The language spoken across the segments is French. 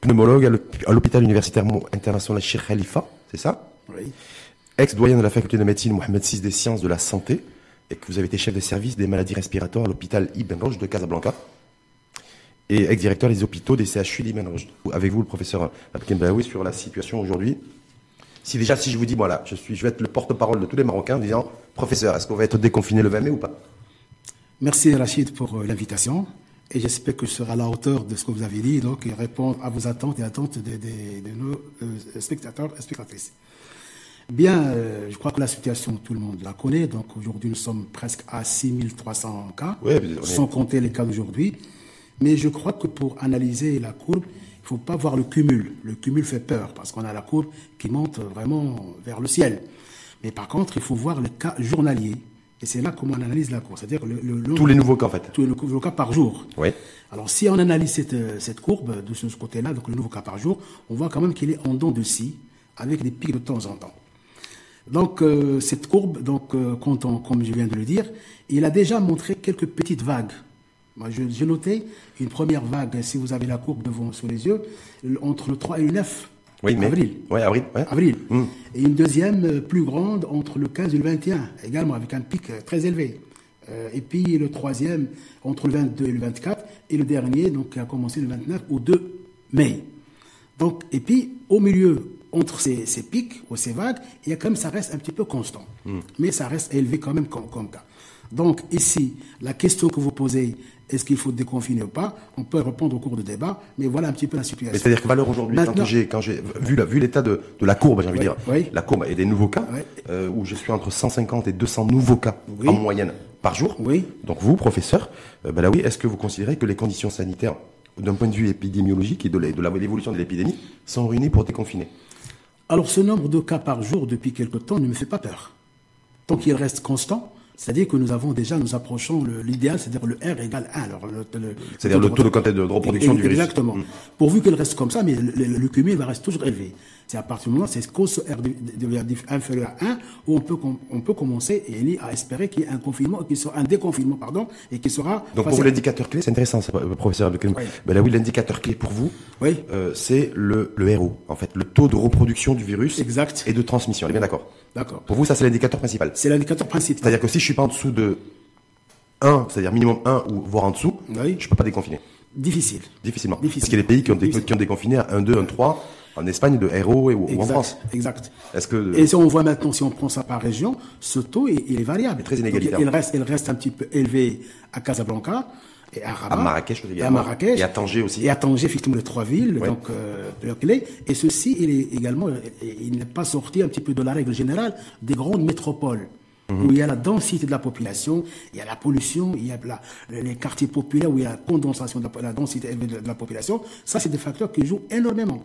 pneumologue à l'hôpital universitaire international Sheikh Khalifa, c'est ça? Oui. Ex-doyen de la faculté de médecine Mohamed VI des sciences de la santé, et que vous avez été chef de service des maladies respiratoires à l'hôpital Ibn Roche de Casablanca, et ex-directeur des hôpitaux des CHU d'Ibn Roche. Avec vous, le professeur Baoui, sur la situation aujourd'hui. Si déjà, si je vous dis, voilà, je, suis, je vais être le porte-parole de tous les Marocains en disant, professeur, est-ce qu'on va être déconfiné le 20 mai ou pas? Merci Rachid pour euh, l'invitation et j'espère que je serai à la hauteur de ce que vous avez dit donc, et répondre à vos attentes et attentes de, nos euh, spectateurs et spectatrices. Bien, euh, je crois que la situation, tout le monde la connaît. Donc aujourd'hui, nous sommes presque à 6300 cas, sans compter les cas d'aujourd'hui. Mais je crois que pour analyser la courbe, il ne faut pas voir le cumul. Le cumul fait peur parce qu'on a la courbe qui monte vraiment vers le ciel. Mais par contre, il faut voir les cas journaliers. Et c'est là comment on analyse la courbe. C'est-à-dire le, tous les nouveaux cas, en fait. Tous les nouveaux cas par jour. Oui. Alors, si on analyse cette, euh, cette courbe de ce côté-là, donc le nouveau cas par jour, on voit quand même qu'il est en dents de scie, avec des pics de temps en temps. Donc, euh, cette courbe, donc, euh, comme je viens de le dire, il a déjà montré quelques petites vagues. Moi, j'ai noté une première vague, si vous avez la courbe devant sous les yeux, entre le 3 et le 9 oui, mais, avril. Oui, avril. Avril. Hmm. Et une deuxième euh, plus grande entre le 15 et le 21, également avec un pic euh, très élevé. Euh, et puis le troisième entre le 22 et le 24, et le dernier, donc, qui a commencé le 29 au 2 mai. Donc, et puis, au milieu, entre ces, ces, pics ou ces vagues, il y a quand même, ça reste un petit peu constant. Hmm. Mais ça reste élevé quand même comme, comme cas. Donc, ici, la question que vous posez, est-ce qu'il faut déconfiner ou pas? On peut répondre au cours du débat, mais voilà un petit peu la situation. C'est-à-dire que valeur aujourd'hui, quand j'ai, vu, l'état de, de, la courbe, j'ai envie de dire, la courbe et des nouveaux cas, euh, où je suis entre 150 et 200 nouveaux cas en moyenne par jour. Oui. Donc vous, professeur, euh, ben là oui, est-ce que vous considérez que les conditions sanitaires, d'un point de vue épidémiologique et de l'évolution de l'épidémie, sont réunies pour déconfiner? Alors ce nombre de cas par jour depuis quelque temps ne me fait pas peur. Tant qu'il reste constant, c'est-à-dire que nous avons déjà, nous approchons l'idéal, c'est-à-dire le R égale 1. C'est-à-dire le, taux de quantité de reproduction du virus. Exactement. Mm. Pourvu qu'il reste comme ça, mais le, cumul va rester toujours élevé. C'est à partir du moment, c'est cause R devient inférieur à 1, où on peut, on peut commencer et à espérer qu'il y ait un confinement, qu'il soit un déconfinement, pardon, et qui sera. Donc pour l'indicateur clé, c'est intéressant, professeur de oui. ben là, oui, l'indicateur clé pour vous, oui. Euh, c'est le, le RO, en fait, le taux de reproduction du virus exact. et de transmission. On est bien d'accord D'accord. Pour vous, ça, c'est l'indicateur principal. C'est l'indicateur principal. C'est-à-dire que si je suis pas en dessous de 1, c'est-à-dire minimum 1 ou voire en dessous, oui. je peux pas déconfiner. Difficile. Difficilement. Difficile. Parce qu'il y a des pays qui ont, qui ont déconfiné à 1, 2, 1, 3, en Espagne de RO et, ou en France. Exact. Est-ce que et si on voit maintenant, si on prend ça par région, ce taux il, est variable. très inégalitaire. il reste, il reste un petit peu élevé à Casablanca et à Rabat. À Marrakech Et à Marrakech. Et à Tanger aussi. Et à Tanger, effectivement, les trois villes, donc, euh, de clé. Et ceci, il est également, il n'est pas sorti un petit peu de la règle générale des grandes métropoles. Mhm. Où il y a la densité de la population, il y a la pollution, il y a la, les quartiers populaires où il y a la condensation de la, la densité de la population. Ça, c'est des facteurs qui jouent énormément.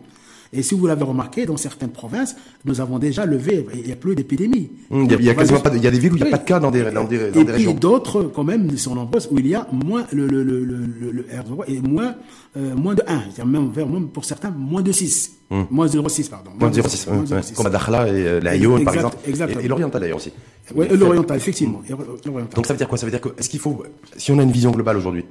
Et si vous l'avez remarqué, dans certaines provinces, nous avons déjà levé, il n'y a plus d'épidémie. Hum, il, il y a des villes où il n'y a pas de cas dans des, dans des, dans et puis d'autres, quand même, sont nombreuses, où il y a moins, le, le, le, le, R0 et moins, euh, moins de 1. Même, même, pour certains, moins de 6. Hum. Moins 0,6, pardon. Moins 0,6. Hum, comme à Dakhla et euh, par exemple. Exactement. Et, l'oriental d'ailleurs aussi. Oui, l'oriental, effectivement. Donc ça veut dire quoi? Ça veut dire que, est-ce qu'il faut, si on a une vision globale aujourd'hui,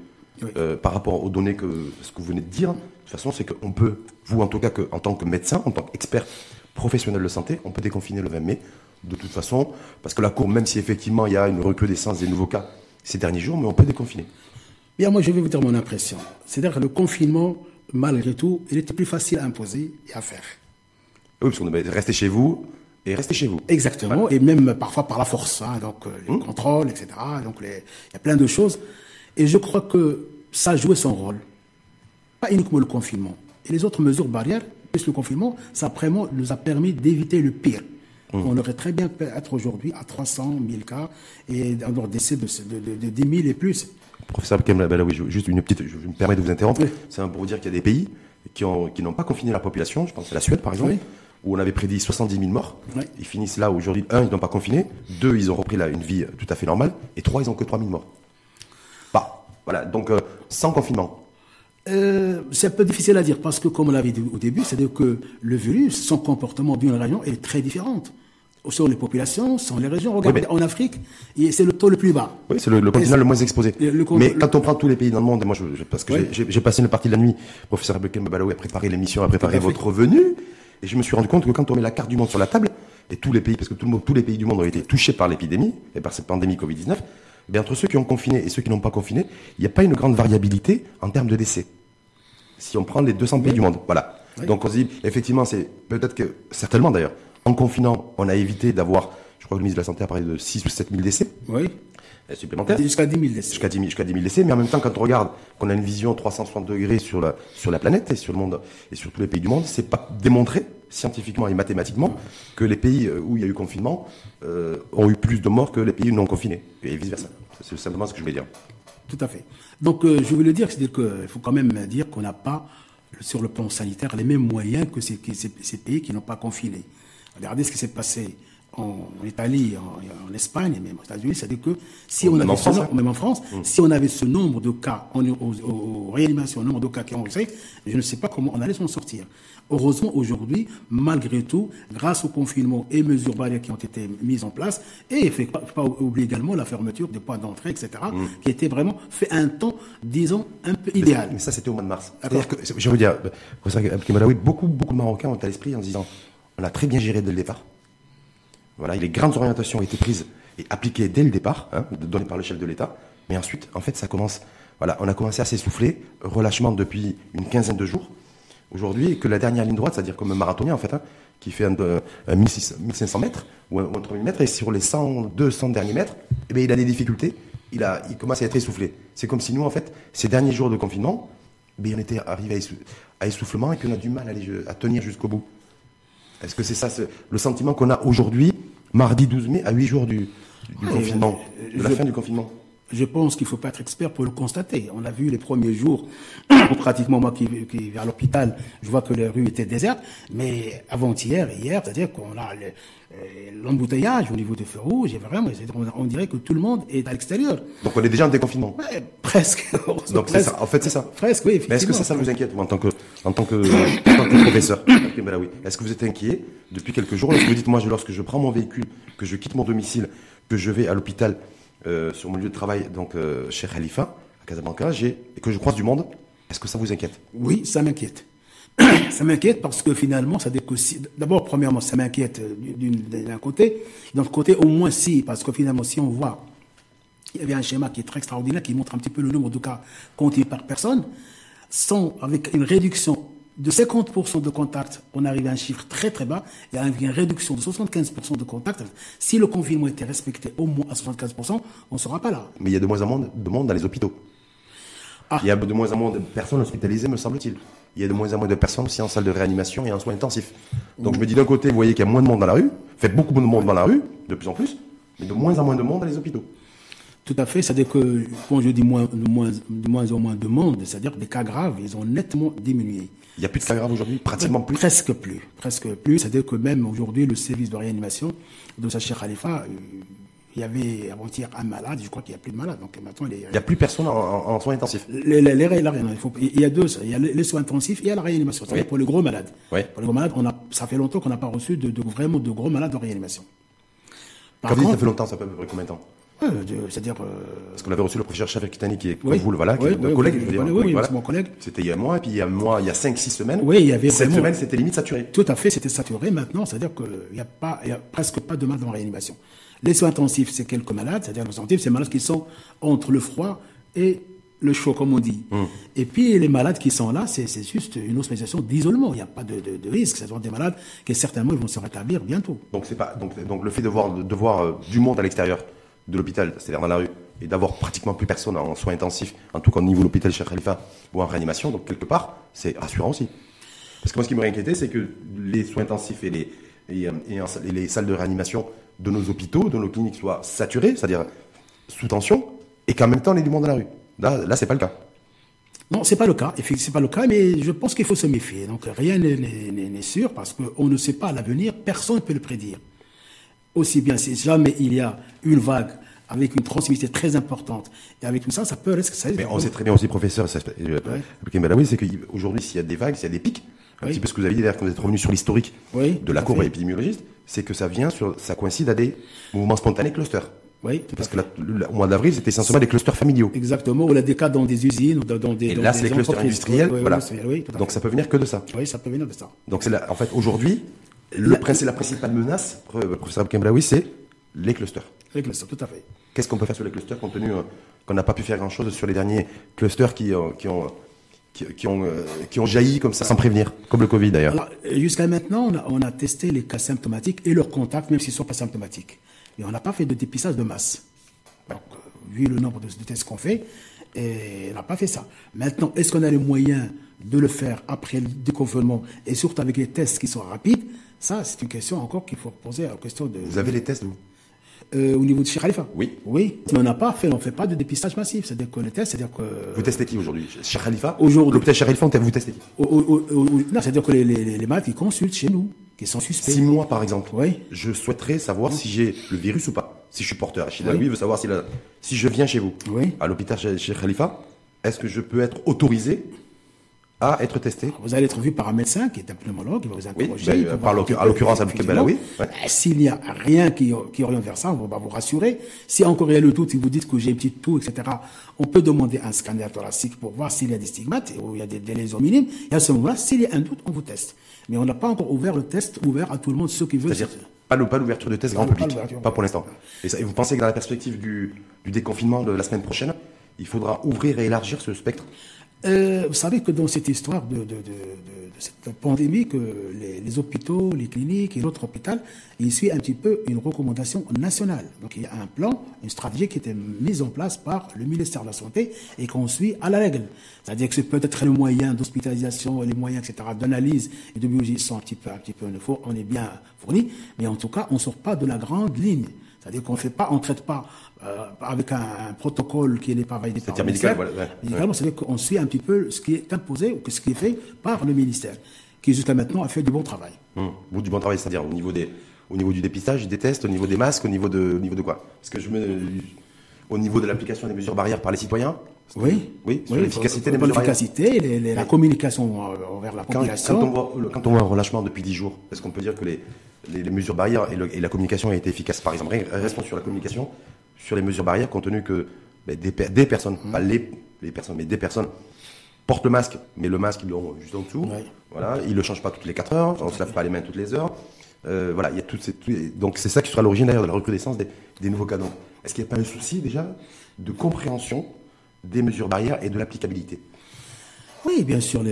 euh, par rapport aux données que ce que vous venez de dire, de toute façon, c'est qu'on peut, vous en tout cas, que, en tant que médecin, en tant qu'expert professionnel de santé, on peut déconfiner le 20 mai, de toute façon, parce que la cour, même si effectivement il y a une recrudescence des nouveaux cas ces derniers jours, mais on peut déconfiner. Bien, moi je vais vous dire mon impression. C'est-à-dire que le confinement, malgré tout, il était plus facile à imposer et à faire. Oui, parce qu'on devait rester chez vous et rester chez vous. Exactement, et même parfois par la force, hein, donc euh, les hum. contrôles, etc. Donc il y a plein de choses. Et je crois que ça a joué son rôle pas uniquement le confinement. Et les autres mesures barrières, plus le confinement, ça vraiment nous a permis d'éviter le pire. Mmh. On aurait très bien pu être aujourd'hui à 300 000 cas et un décès de, de, de, 10 000 et plus. Professeur Kemla, oui, juste une petite, je me permets de vous interrompre. C'est pour vous dire qu'il y a des pays qui n'ont qui pas confiné la population. Je pense à la Suède, par exemple. où on avait prédit 70 000 morts. Ils finissent là aujourd'hui. Un, ils n'ont pas confiné. Deux, ils ont repris là une vie tout à fait normale. Et trois, ils n'ont que 3 000 morts. Voilà. Donc, euh, sans confinement. Euh, c'est un peu difficile à dire parce que, comme on l'avait dit au début, c'est-à-dire que le virus, son comportement d'une région est très différent. sont les populations, sont les régions. Regardez, en Afrique, c'est le taux le plus bas. Oui, c'est le, continent le moins exposé. mais quand on prend tous les pays dans le monde, et moi, je, parce que j'ai passé une partie de la nuit, professeur Abdelkem Balaoui a préparé l'émission, a préparé votre venue, et je me suis rendu compte que quand on met la carte du monde sur la table, et tous les pays, parce que tout le monde, tous les pays du monde ont été touchés par l'épidémie et par cette pandémie Covid-19, mais entre ceux qui ont confiné et ceux qui n'ont pas confiné, il n'y a pas une grande variabilité en termes de décès. Si on prend les 200 pays du monde, voilà. Donc on se dit, effectivement, c'est peut-être que, certainement d'ailleurs, en confinant, on a évité d'avoir, je crois que le ministre de la Santé a parlé de 6 ou 7 000 décès. Oui. Supplémentaires. Jusqu'à 10 000 décès. Jusqu'à 10, 000, 10 000 décès. Mais en même temps, quand on regarde qu'on a une vision 360 degrés sur la, sur la planète et sur le monde, et sur tous les pays du monde, c'est pas démontré scientifiquement et mathématiquement que les pays euh, où il y a eu confinement euh, ont eu plus de morts que les pays non confinés. Et vice versa. C'est simplement ce que je voulais dire. Tout à fait. Donc, euh, je voulais dire, c'est-à-dire qu'il faut quand même dire qu'on n'a pas, sur le plan sanitaire, les mêmes moyens que ces, ces pays qui n'ont pas confiné. Regardez ce qui s'est passé en Italie, en, Espagne et même aux États-Unis, c'est-à-dire que si on avait ce nombre, même en France, mm. si on avait ce nombre de cas en, aux, réanimations, nombre de cas qui ont je ne sais pas comment on allait s'en sortir. Heureusement, aujourd'hui, malgré tout, grâce au confinement et mesures barrières qui ont été mises en place, et il ne faut pas oublier également la fermeture des points d'entrée, etc., mm. qui était vraiment fait un temps, disons, un peu idéal. Mais ça, c'était au mois de mars. C'est-à-dire que, je veux dire, beaucoup, beaucoup de Marocains ont à l'esprit en se disant, on a très bien géré dès le départ. Voilà, les grandes orientations ont été prises et appliquées dès le départ, hein, données par le chef de l'État. Mais ensuite, en fait, ça commence. Voilà, on a commencé à s'essouffler, relâchement depuis une quinzaine de jours. Aujourd'hui, que la dernière ligne droite, c'est-à-dire comme un marathonien en fait, hein, qui fait un, 1500 mètres ou un, 3000 mètres, et sur les 100, 200 derniers mètres, eh bien, il a des difficultés. Il, a, il commence à être essoufflé. C'est comme si nous, en fait, ces derniers jours de confinement, eh on était arrivé à, essoufflement et qu'on a du mal à, à tenir jusqu'au bout. Est-ce que c'est ça le sentiment qu'on a aujourd'hui mardi 12 mai, à 8 jours du, confinement, de la fin du confinement? Je pense qu'il ne faut pas être expert pour le constater. On a vu les premiers jours, pratiquement moi qui, qui vais à l'hôpital, je vois que les rues étaient désertes, mais avant-hier, hier, c'est-à-dire qu'on a euh, l'embouteillage au niveau des feux rouges, et vraiment, on dirait que tout le monde est à l'extérieur. Donc on est déjà en déconfinement ouais, Presque. Donc c'est ça, en fait c'est ça. Presque, oui. Mais est-ce que ça, ça vous inquiète, en tant que, en tant que, en tant que professeur Est-ce que vous êtes inquiet depuis quelques jours Lorsque vous dites, moi, lorsque je prends mon véhicule, que je quitte mon domicile, que je vais à l'hôpital, euh, sur mon lieu de travail, donc euh, chez Khalifa, à Casablanca, et que je croise du monde, est-ce que ça vous inquiète? Oui, ça m'inquiète. ça m'inquiète parce que finalement, ça D'abord, premièrement, ça m'inquiète euh, d'un côté. D'un côté, au moins si, parce que finalement, si on voit, il y avait un schéma qui est très extraordinaire, qui montre un petit peu le nombre de cas comptés par personne, sans, avec une réduction de 50% de contacts, on arrive à un chiffre très très bas, et avec une réduction de 75% de contacts. Si le confinement était respecté au moins à 75%, on ne sera pas là. Mais il y a de moins en moins de monde dans les hôpitaux. Ah. Il y a de moins en moins de personnes hospitalisées, me semble-t-il. Il y a de moins en moins de personnes aussi en salle de réanimation et en soins intensifs. Donc je me dis d'un côté, vous voyez qu'il y a moins de monde dans la rue, fait beaucoup de monde dans la rue, de plus en plus, mais de moins en moins de monde dans les hôpitaux. Tout à fait, c'est-à-dire que quand je dis moins, moins, de moins en moins de monde, c'est-à-dire que les cas graves, ils ont nettement diminué. Il n'y a plus de cas graves aujourd'hui, pratiquement plus Presque plus, presque plus. C'est-à-dire que même aujourd'hui, le service de réanimation de Sacher Khalifa, euh, il y avait avant-hier un malade, je crois qu'il n'y a plus de malade. Donc maintenant, il n'y a plus personne en, soins intensifs. Les, les, il, faut, il, y a deux, il y a les soins intensifs et il y a la réanimation. C'est-à-dire pour les gros malades. Pour les gros malades, on a, ça fait longtemps qu'on n'a pas reçu de, vraiment de gros malades en réanimation. Par Quand contre, ça fait longtemps, ça peut à peu près combien de temps? C'est-à-dire. Euh, Parce qu'on avait reçu le professeur Chef Kitani qui est comme vous, voilà, qui est un collègue, je veux Oui, c'est mon collègue. C'était il y a un mois, et puis il y a un mois, il y a 5-6 semaines. Oui, il y avait Cette semaine, c'était limite saturé. Tout à fait, c'était saturé. Maintenant, c'est-à-dire qu'il n'y a, pas, il y a presque pas de malades en réanimation. Les soins intensifs, c'est quelques malades, c'est-à-dire les soins intensifs, c'est malades qui sont entre le froid et le chaud, comme on dit. Hum. Et puis les malades qui sont là, c'est juste une hospitalisation d'isolement. Il n'y a pas de, de, de risque. Ce sont des malades qui certainement vont se rétablir bientôt. Donc c'est pas donc, donc le fait de voir, de voir euh, du monde à l'extérieur de l'hôpital, c'est-à-dire dans la rue, et d'avoir pratiquement plus personne en soins intensifs, en tout cas au niveau de l'hôpital Cheikh Khalifa ou en réanimation, donc quelque part, c'est rassurant aussi. Parce que moi, ce qui m'aurait inquiété, c'est que les soins intensifs et les, les salles de réanimation de nos hôpitaux, de nos cliniques soient saturées, c'est-à-dire sous tension, et qu'en même temps, on ait du monde dans la rue. Là, là c'est pas le cas. Non, c'est pas le cas. C'est pas le cas, mais je pense qu'il faut se méfier. Donc rien n'est sûr parce qu'on ne sait pas l'avenir. Personne ne peut le prédire aussi bien si jamais il y a une vague avec une transmission très importante. Et avec tout ça, ça peut rester. Mais on sait très bien aussi, professeur, euh, c'est qu'aujourd'hui, s'il y a des vagues, s'il y a des pics, un petit peu ce que vous avez dit d'ailleurs quand vous êtes revenu sur l'historique Oui, de la à courbe épidémiologiste, c'est que ça vient sur, ça coïncide à des mouvements spontanés clusters. Oui, tout à Parce fait. que la- au mois d'avril, c'était essentiellement des clusters familiaux. Exactement. Ou là, des cas dans des usines, ou dans, dans des. Et dans là, des c'est les clusters industriels. Oui, oui, voilà. oui, à Donc ça peut venir que de ça. Oui, ça peut venir de ça. Donc c'est en fait aujourd'hui, le La- principe, la principale menace, euh, professeur Abkembraoui, c'est les clusters. Les clusters, tout à fait. Qu'est-ce qu'on peut faire sur les clusters compte tenu euh, qu'on n'a pas pu faire grand-chose sur les derniers clusters qui, euh, qui ont qui, ont euh, qui ont jailli comme ça sans prévenir, comme le Covid d'ailleurs? Euh, jusqu'à maintenant, on a, on a testé les cas symptomatiques et leurs contacts, même s'ils ne sont pas symptomatiques. Mais on n'a pas fait de dépistage de masse. Donc, vu le nombre de, de tests qu'on fait, et on n'a pas fait ça. Maintenant, est-ce qu'on a les moyens de le faire après le déconfinement et surtout avec les tests qui sont rapides? Ça, c'est une question encore qu'il faut poser à la question de. Vous avez les tests vous Euh, au niveau de Cheikh Khalifa Oui. Oui. Si on n'a pas fait, on ne fait pas de dépistage massif. C'est-à-dire que les tests, c'est-à-dire que. Vous testez qui aujourd'hui? Cheikh Khalifa Aujourd'hui. L'hôpital Cheikh Khalifa, vous testez qui? Au- au- au- au- non, c'est-à-dire que les, les, les malades qui consultent chez nous, qui sont suspects. Six mois par exemple. Oui. Je souhaiterais savoir si j'ai le virus ou pas. Si je suis porteur. Achille Oui. lui veut savoir si, la- si je viens chez vous, Oui. à l'hôpital Cheikh Khalifa, est-ce que je peux être autorisé à être testé Vous allez être vu par un médecin qui est un pneumologue, il va vous interroger. ben, il va par à l'occurrence, Abdel Belaoui, ben, S'il n'y a rien qui, qui oriente vers ça, on va vous rassurer. Si encore il y a le doute, si vous dites que j'ai une petite toux, etc., on peut demander un scanner thoracique pour voir s'il y a des stigmates ou il y a des, des lésions minimes. Et à ce moment-là, s'il y a un doute, on vous teste. Mais on n'a pas encore ouvert le test ouvert à tout le monde, ceux qui veulent. C'est-à-dire pas l'ouverture de tests grand public, pas pour l'instant. Et, vous pensez que dans la perspective du, du déconfinement de la semaine prochaine, il faudra ouvrir et élargir ce spectre? Euh, vous savez que dans cette histoire de, de, de, de- cette pandémie, que les, les hôpitaux, les cliniques et l'autre hôpital, ils suivent un petit peu une recommandation nationale. Donc il y a un plan, une stratégie qui était mise en place par le ministère de la Santé et qu'on suit à la règle. C'est-à-dire que c'est peut-être les moyens d'hospitalisation, les moyens, etc., d'analyse et de biologie sont un petit peu, un petit peu, on est bien fournis, mais en tout cas, on ne sort pas de la grande ligne. C'est-à-dire qu'on fait pas, on traite pas euh, avec un, un protocole qui n'est pas validé par C'est-à-dire le médical, ministère. voilà, ouais, Médicalement, c'est-à-dire qu'on suit un petit peu ce qui est imposé ou ce qui est fait par le ministère, qui jusqu'à maintenant a fait du bon travail. Hum, du bon travail, c'est-à-dire au niveau des, au niveau du dépistage, des tests, au niveau des masques, au niveau de, au niveau de quoi? Parce que je me, au niveau de l'application des mesures barrières par les citoyens? Oui, Oui, l'efficacité des mesures barrières. l'efficacité, les- les- la communication euh, envers la population. quand on voit, le- quand on voit un relâchement depuis 10 jours, est-ce qu'on peut dire que les, mesures barrières et, le- et la communication ont été efficaces Par exemple, restons sur la communication, sur les mesures barrières, compte tenu que ben, des, per- des personnes, Mmh. pas les, les personnes, mais des personnes portent le masque, mais le masque ils l'ont juste en dessous. Ouais. Voilà, ils le changent pas toutes les 4 heures, on se lave pas les mains toutes les heures. Euh, voilà, il y a toutes ces, donc c'est ça qui sera l'origine d'ailleurs de la recrudescence des, des nouveaux cas. Donc, Est-ce qu'il n'y a pas un souci déjà de compréhension des mesures barrières et de l'applicabilité? Oui, bien sûr,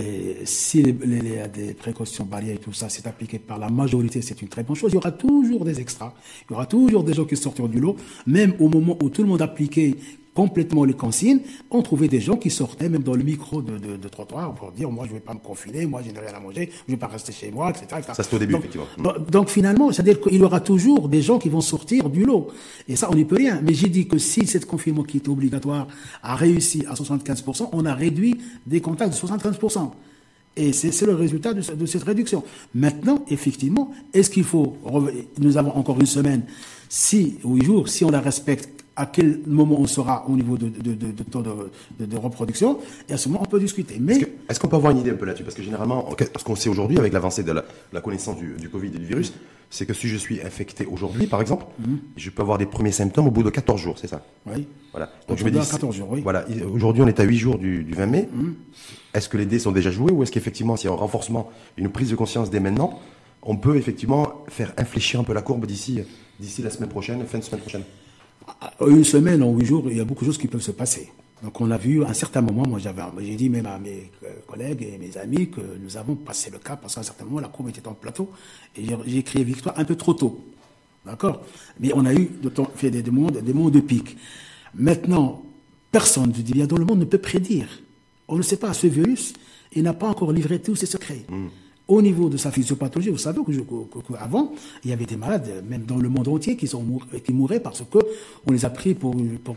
si les, les- les- des précautions barrières et tout ça, c'est appliqué par la majorité, c'est une très bonne chose. Il y aura toujours des extras. Il y aura toujours des gens qui sortiront du lot. Même au moment où tout le monde appliquait complètement les consignes, on trouvait des gens qui sortaient même dans le micro de, de, de trottoir pour dire moi je vais pas me confiner, moi je n'ai rien à manger, je vais pas rester chez moi, etc. etc. Ça, c'était au début, donc, effectivement. donc, finalement, c'est-à-dire qu'il y aura toujours des gens qui vont sortir du lot. Et ça, on n'y peut rien. Mais j'ai dit que si cette confinement qui était obligatoire a réussi à 75%, on a réduit des contacts de 75%. Et c'est c'est le résultat de, ce- de cette réduction. Maintenant, effectivement, est-ce qu'il faut... Nous avons encore une semaine, si, huit jours, si on la respecte, à quel moment on sera au niveau de, de, de, de taux de, de, de reproduction, et à ce moment, on peut discuter. Mais... Est-ce qu'on peut avoir une idée un peu là-dessus? Parce que généralement, ce qu'on sait aujourd'hui avec l'avancée de la, la connaissance du, du Covid et du virus, c'est que si je suis infecté aujourd'hui, par exemple, je peux avoir des premiers symptômes au bout de 14 jours, c'est ça? Oui. Voilà. Donc, je me dis, à 14 jours, oui. Voilà. Aujourd'hui, on est à 8 jours du, du 20 mai. Est-ce que les dés sont déjà joués ou est-ce qu'effectivement, s'il y a un renforcement, une prise de conscience dès maintenant, on peut effectivement faire infléchir un peu la courbe d'ici d'ici la semaine prochaine, fin de semaine prochaine? Une semaine, en huit jours, il y a beaucoup de choses qui peuvent se passer. Donc on a vu à un certain moment, moi j'avais, j'ai dit même à mes euh, collègues et mes amis que nous avons passé le cap parce qu'à un certain moment la courbe était en plateau et j'ai, crié victoire un peu trop tôt. D'accord? Mais on a eu de fait des, moments, de pic. Maintenant, personne, je dis bien, dans le monde ne peut prédire. On ne sait pas, ce virus, il n'a pas encore livré tous ses secrets. Au niveau de sa physiopathologie, vous savez qu'avant, il y avait des malades, même dans le monde entier, qui, sont qui mouraient parce que on les a pris pour une, pour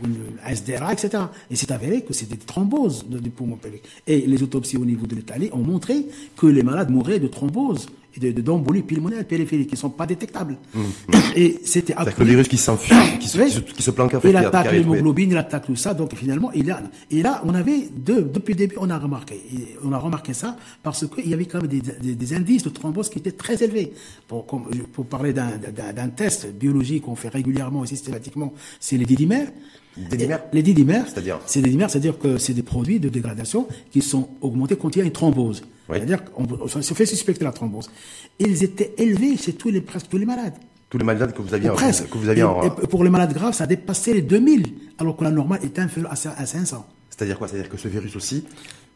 SDRA, etc. Et c'est avéré que c'était des thromboses du poumon pelvique. Et les autopsies au niveau de l'Italie ont montré que les malades mouraient de thrombose de, de d'embolie pulmonaire périphérique qui ne sont pas détectables. Et c'était que le virus qui s'enfuit, qui se, Oui. qui se, qui se planque en fait, il attaque l'hémoglobine, il attaque tout ça. Donc finalement, il a. Et là, on avait deux, depuis le début, on a remarqué, on a remarqué ça parce qu'il y avait quand même des, des- des indices de thrombose qui étaient très élevés. Pour, comme- pour parler d'un, d'un- d'un test biologique qu'on fait régulièrement et systématiquement, c'est les didymères. Des dimères Les didymères, C'est-à-dire c'est des dimères, c'est-à-dire que c'est des produits de dégradation qui sont augmentés quand il y a une thrombose. Oui. C'est-à-dire qu'on on se fait suspecter la thrombose. Ils étaient élevés chez tous les, presque tous les malades. Tous les malades que vous aviez, en- Presque. que vous aviez Et- en, et pour les malades graves, ça a dépassé les 2000, alors que la normale est inférieure à cin- à 500. C'est-à-dire quoi? C'est-à-dire que ce virus aussi,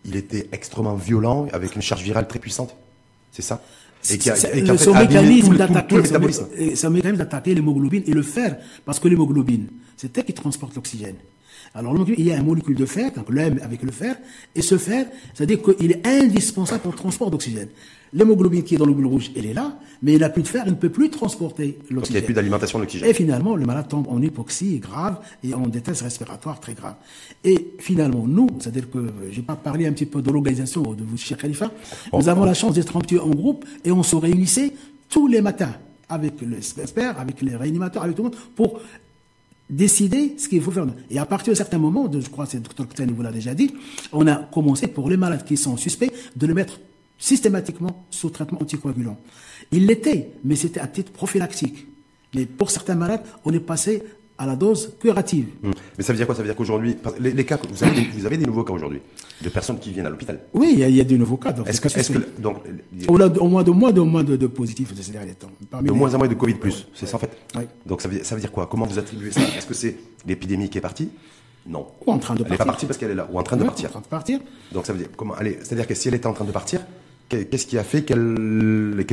il était extrêmement violent, avec une charge virale très puissante. C'est ça? Et qui a, et qui a son mécanisme tout, le- tout, d'attaquer, tout le son mé- métabolisme. et son mécanisme d'attaquer l'hémoglobine et le fer, parce que l'hémoglobine, c'est elle qui transporte l'oxygène. Alors, il y a une molécule de fer, donc l'M avec le fer, et ce fer, c'est-à-dire qu'il est indispensable pour le transport d'oxygène. L'hémoglobine qui est dans le globule rouge, elle est là, mais il n'a plus de fer, il ne peut plus transporter Donc il n'y l'oxygène. a plus d'alimentation de l'oxygène. Et finalement, le malade tombe en hypoxie grave et en détresse respiratoire très grave. Et finalement, nous, c'est-à-dire que je vais pas parler un petit peu de l'organisation de vous, cher Khalifa, nous avons la chance d'être en groupe et on se réunissait tous les matins avec les experts, avec les réanimateurs, avec tout le monde pour décider ce qu'il faut faire. Et à partir d'un certain moment, de, je crois que c'est le docteur Kten vous l'a déjà dit, on a commencé pour les malades qui sont suspects de les mettre systématiquement sous traitement anticoagulant. Il l'était, mais c'était à titre prophylactique. Mais pour certains malades, on est passé à la dose curative. Hum. Mais ça veut dire quoi? Ça veut dire qu'aujourd'hui, les, les cas, vous avez, des- vous avez des nouveaux cas aujourd'hui, de personnes qui viennent à l'hôpital. Oui, il y a, il y a de nouveaux cas. donc Est-ce c'est que, donc, les- On a au moins de moins de moins de, de positifs de ces derniers temps. Parmi de les- moins en moins de Covid plus, c'est ça en fait? Donc ça veut, dire- ça veut dire quoi? Comment vous attribuez ça? Est-ce que c'est l'épidémie qui est partie? Non. Ou en train de Elle n'est partir. pas partie parce qu'elle est là, ou en train de partir. En train de partir. Donc ça veut dire comment allez, c'est-à-dire que si elle était en train de partir, qu'est- qu'est-ce qui a fait qu'elle est,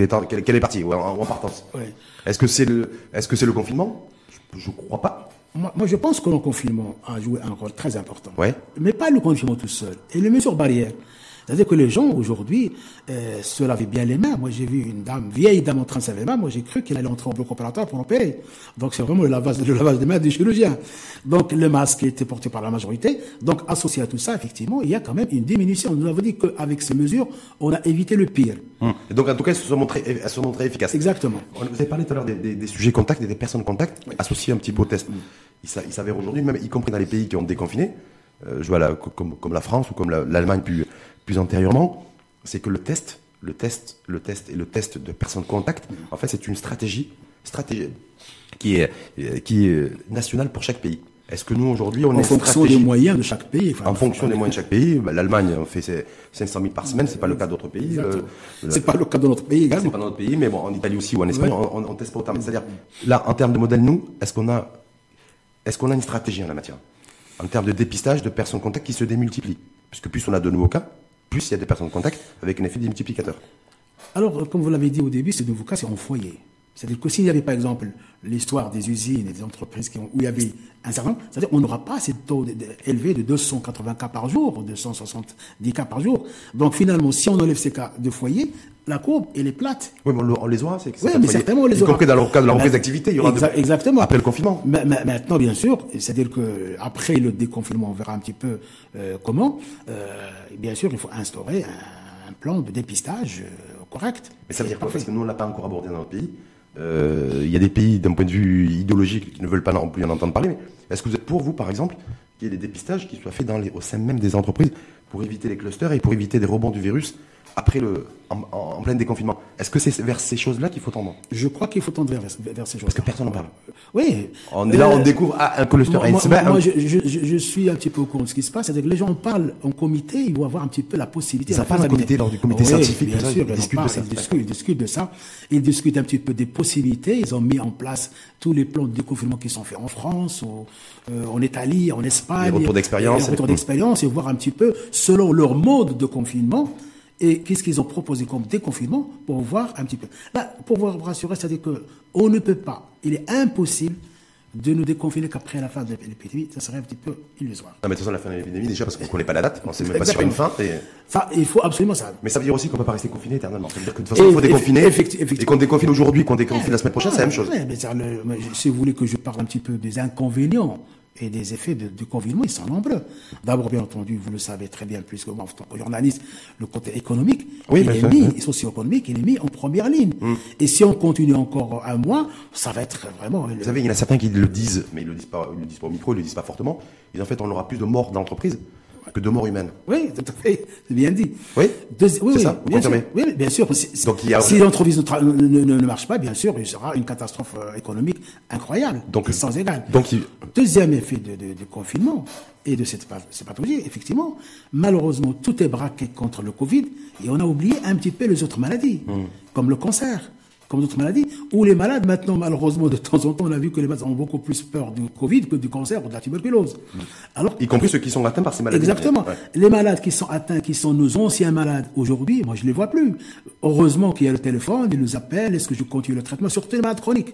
qu'elle est partie ou en, en partance? Est-ce que c'est le est-ce que c'est le confinement? Je ne crois pas. Moi, moi, je pense que le confinement a joué un rôle très important. Ouais. Mais pas le confinement tout seul. Et les mesures barrières. C'est-à-dire que les gens, aujourd'hui, euh, se lavaient bien les mains. Moi, j'ai vu une dame, vieille dame en train de se laver les mains. Moi, j'ai cru qu'elle allait entrer en bloc opératoire pour opérer. Donc, c'est vraiment le lavage, le lavage des mains du chirurgien. Donc, le masque était porté par la majorité. Donc, associé à tout ça, effectivement, il y a quand même une diminution. Nous avons dit qu'avec ces mesures, on a évité le pire. Et donc en tout cas, elles se sont montrées, elles se sont montrées efficaces. Exactement. On- Vous avez parlé tout à l'heure des, des- des sujets contacts et des personnes contacts associés un petit peu au test. Il s'a- il s'avère aujourd'hui, même y compris dans les pays qui ont déconfiné, euh, je vois co- comme, comme la France ou comme la- l'Allemagne plus, plus antérieurement, c'est que le test, le test, le test et le test de personnes contacts, en fait, c'est une stratégie, stratégie qui est, qui est nationale pour chaque pays. Est-ce que nous aujourd'hui, on En est fonction des moyens de chaque pays. Enfin, en fonction des moyens de chaque pays, bah, l'Allemagne on fait ses 500 000 par semaine, c'est pas le cas d'autres pays. Euh, C'est pas le cas de notre pays c'est pas notre pays, mais bon, en Italie aussi ou en Espagne, on, on, on teste pas autant. C'est-à-dire, là, en termes de modèle, nous, est-ce qu'on a, est-ce qu'on a une stratégie en la matière? En termes de dépistage de personnes contacts qui se démultiplient Puisque plus on a de nouveaux cas, plus il y a des personnes contacts avec un effet démultiplicateur. Alors, euh, comme vous l'avez dit au début, ce nouveau cas, c'est en foyer. C'est-à-dire que s'il y avait, par exemple, l'histoire des usines et des entreprises qui ont- où il y avait un certain nombre, c'est-à-dire qu'on n'aura pas ces taux de- de- élevés de 280 cas par jour, ou 270 cas par jour. Donc, finalement, si on enlève ces cas de foyer, la courbe, elle est plate. Oui, mais on, le- on les aura, c'est Oui, mais certainement, on les Y aura. compris dans le cas de la reprise d'activité, il y aura Exa- de- Exactement. après le confinement. Ma- ma- Maintenant, bien sûr, c'est-à-dire que après le déconfinement, on verra un petit peu euh, comment. Euh, bien sûr, il faut instaurer un, un plan de dépistage euh, correct. Mais ça veut dire quoi? Parfait. Parce que nous, on l'a pas encore abordé dans notre pays. Il y a des pays, d'un point de vue idéologique, qui ne veulent pas non plus en entendre parler. Mais est-ce que vous êtes pour, vous, par exemple, qu'il y ait des dépistages qui soient faits dans les, au sein même des entreprises pour éviter les clusters et pour éviter des rebonds du virus après le, en, en- plein déconfinement Est-ce que c'est vers ces choses-là qu'il faut tendre? Je crois qu'il faut tendre vers, ces choses. Parce que personne n'en parle. Oui. On est là, on Euh, découvre ah, un cluster. Moi, je, je, je- je suis un petit peu au courant de ce qui se passe. C'est-à-dire que les gens en parlent en comité, ils vont avoir un petit peu la possibilité. La parlent en comité, lors du comité Oui, scientifique, Bien ça, sûr, ils ils en discutent de ça. Ils discutent, ils discutent de ça. Ils discutent un petit peu des possibilités. Ils ont mis en place tous les plans de déconfinement qui sont faits en France, euh, en Italie, en Espagne. Les retours d'expérience. Les retours d'expérience et voir un petit peu, selon leur mode de confinement, et qu'est-ce qu'ils ont proposé comme déconfinement pour voir un petit peu. Là, pour vous rassurer, c'est-à-dire que on ne peut pas, il est impossible de nous déconfiner qu'après la fin de l'épidémie, ça serait un petit peu illusoire. Non, mais de toute façon, la fin de l'épidémie, déjà, parce qu'on ne connaît pas la date, on ne sait même pas aura une fin. et- Ça, il faut absolument ça. Mais ça veut dire aussi qu'on ne peut pas rester confiné éternellement. Ça veut dire que de toute façon, il faut déconfiner. effecti- Et effectivement. qu'on déconfine aujourd'hui, qu'on déconfine la semaine prochaine, c'est la même chose. Ouais, mais ça, le- mais si vous voulez que je parle un petit peu des inconvénients et des effets de- du confinement, ils sont nombreux. D'abord, bien entendu, vous le savez très bien, plus que moi, en tant que journaliste, le côté économique, Oui, il est mis, oui. socio-économique, il est mis en première ligne. Et si on continue encore un mois, ça va être vraiment... Vous savez, il y en a certains qui le disent, mais ils le disent pas, ils le disent pas au micro, ils le disent pas fortement. Et en fait, on aura plus de morts d'entreprise que de morts humaines. Oui, tout à fait, c'est bien dit. Oui, Deuxi- oui, c'est oui, ça, vous bien sûr. confirmez Oui, bien sûr. Si, Donc, il y a- si l'entreprise ne, marche pas, bien sûr, il sera une catastrophe euh, économique incroyable, Donc, et sans égal. donc, il- Deuxième effet de, de- de confinement et de cette, cette pathologie, effectivement, malheureusement, tout est braqué contre le Covid et on a oublié un petit peu les autres maladies, Hmm. comme le cancer, comme d'autres maladies, où les malades, maintenant, malheureusement, de temps en temps, on a vu que les malades ont beaucoup plus peur du Covid que du cancer ou de la tuberculose. Alors, y compris ceux qui sont atteints par ces maladies. Exactement. Ouais. Les malades qui sont atteints, qui sont nos anciens malades aujourd'hui, moi je les vois plus. Heureusement qu'il y a le téléphone, ils nous appellent, est-ce que je continue le traitement, surtout les malades chroniques.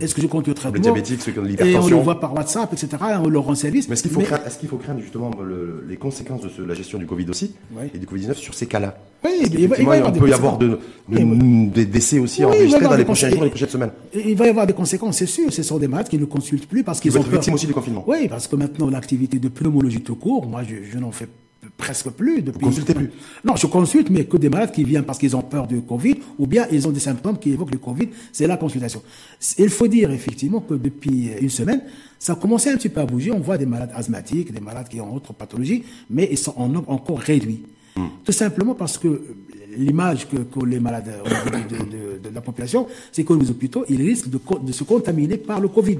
Est-ce que je continue le traitement diabétiques, ceux qui ont de Et on le voit par WhatsApp, etc. On leur rend service. Mais est-ce qu'il faut, craindre, faut justement le- les conséquences de ce- la gestion du Covid aussi Oui. et du Covid-19 sur ces cas-là? Oui, il va- il va y qu'effectivement, avoir on des peut y avoir de, de- Oui, des décès aussi Oui, enregistrés dans les prochains jours, les prochaines semaines. Il va y avoir des conséquences, c'est sûr. Ce sont des malades qui ne consultent plus parce qu'ils ont peur. victimes aussi du confinement. Oui, parce que maintenant l'activité de pneumologie tout court, moi je, je n'en fais presque plus depuis. consultez plus Non, je consulte, mais que des malades qui viennent parce qu'ils ont peur du Covid ou bien ils ont des symptômes qui évoquent le Covid. C'est la consultation. Il faut dire effectivement que depuis une semaine, ça a commencé un petit peu à bouger. On voit des malades asthmatiques, des malades qui ont autres pathologies, mais ils sont en nombre encore réduit. Hmm. Tout simplement parce que l'image que, que les malades ont de, de- de la population, c'est que les hôpitaux, ils risquent de se contaminer par le Covid.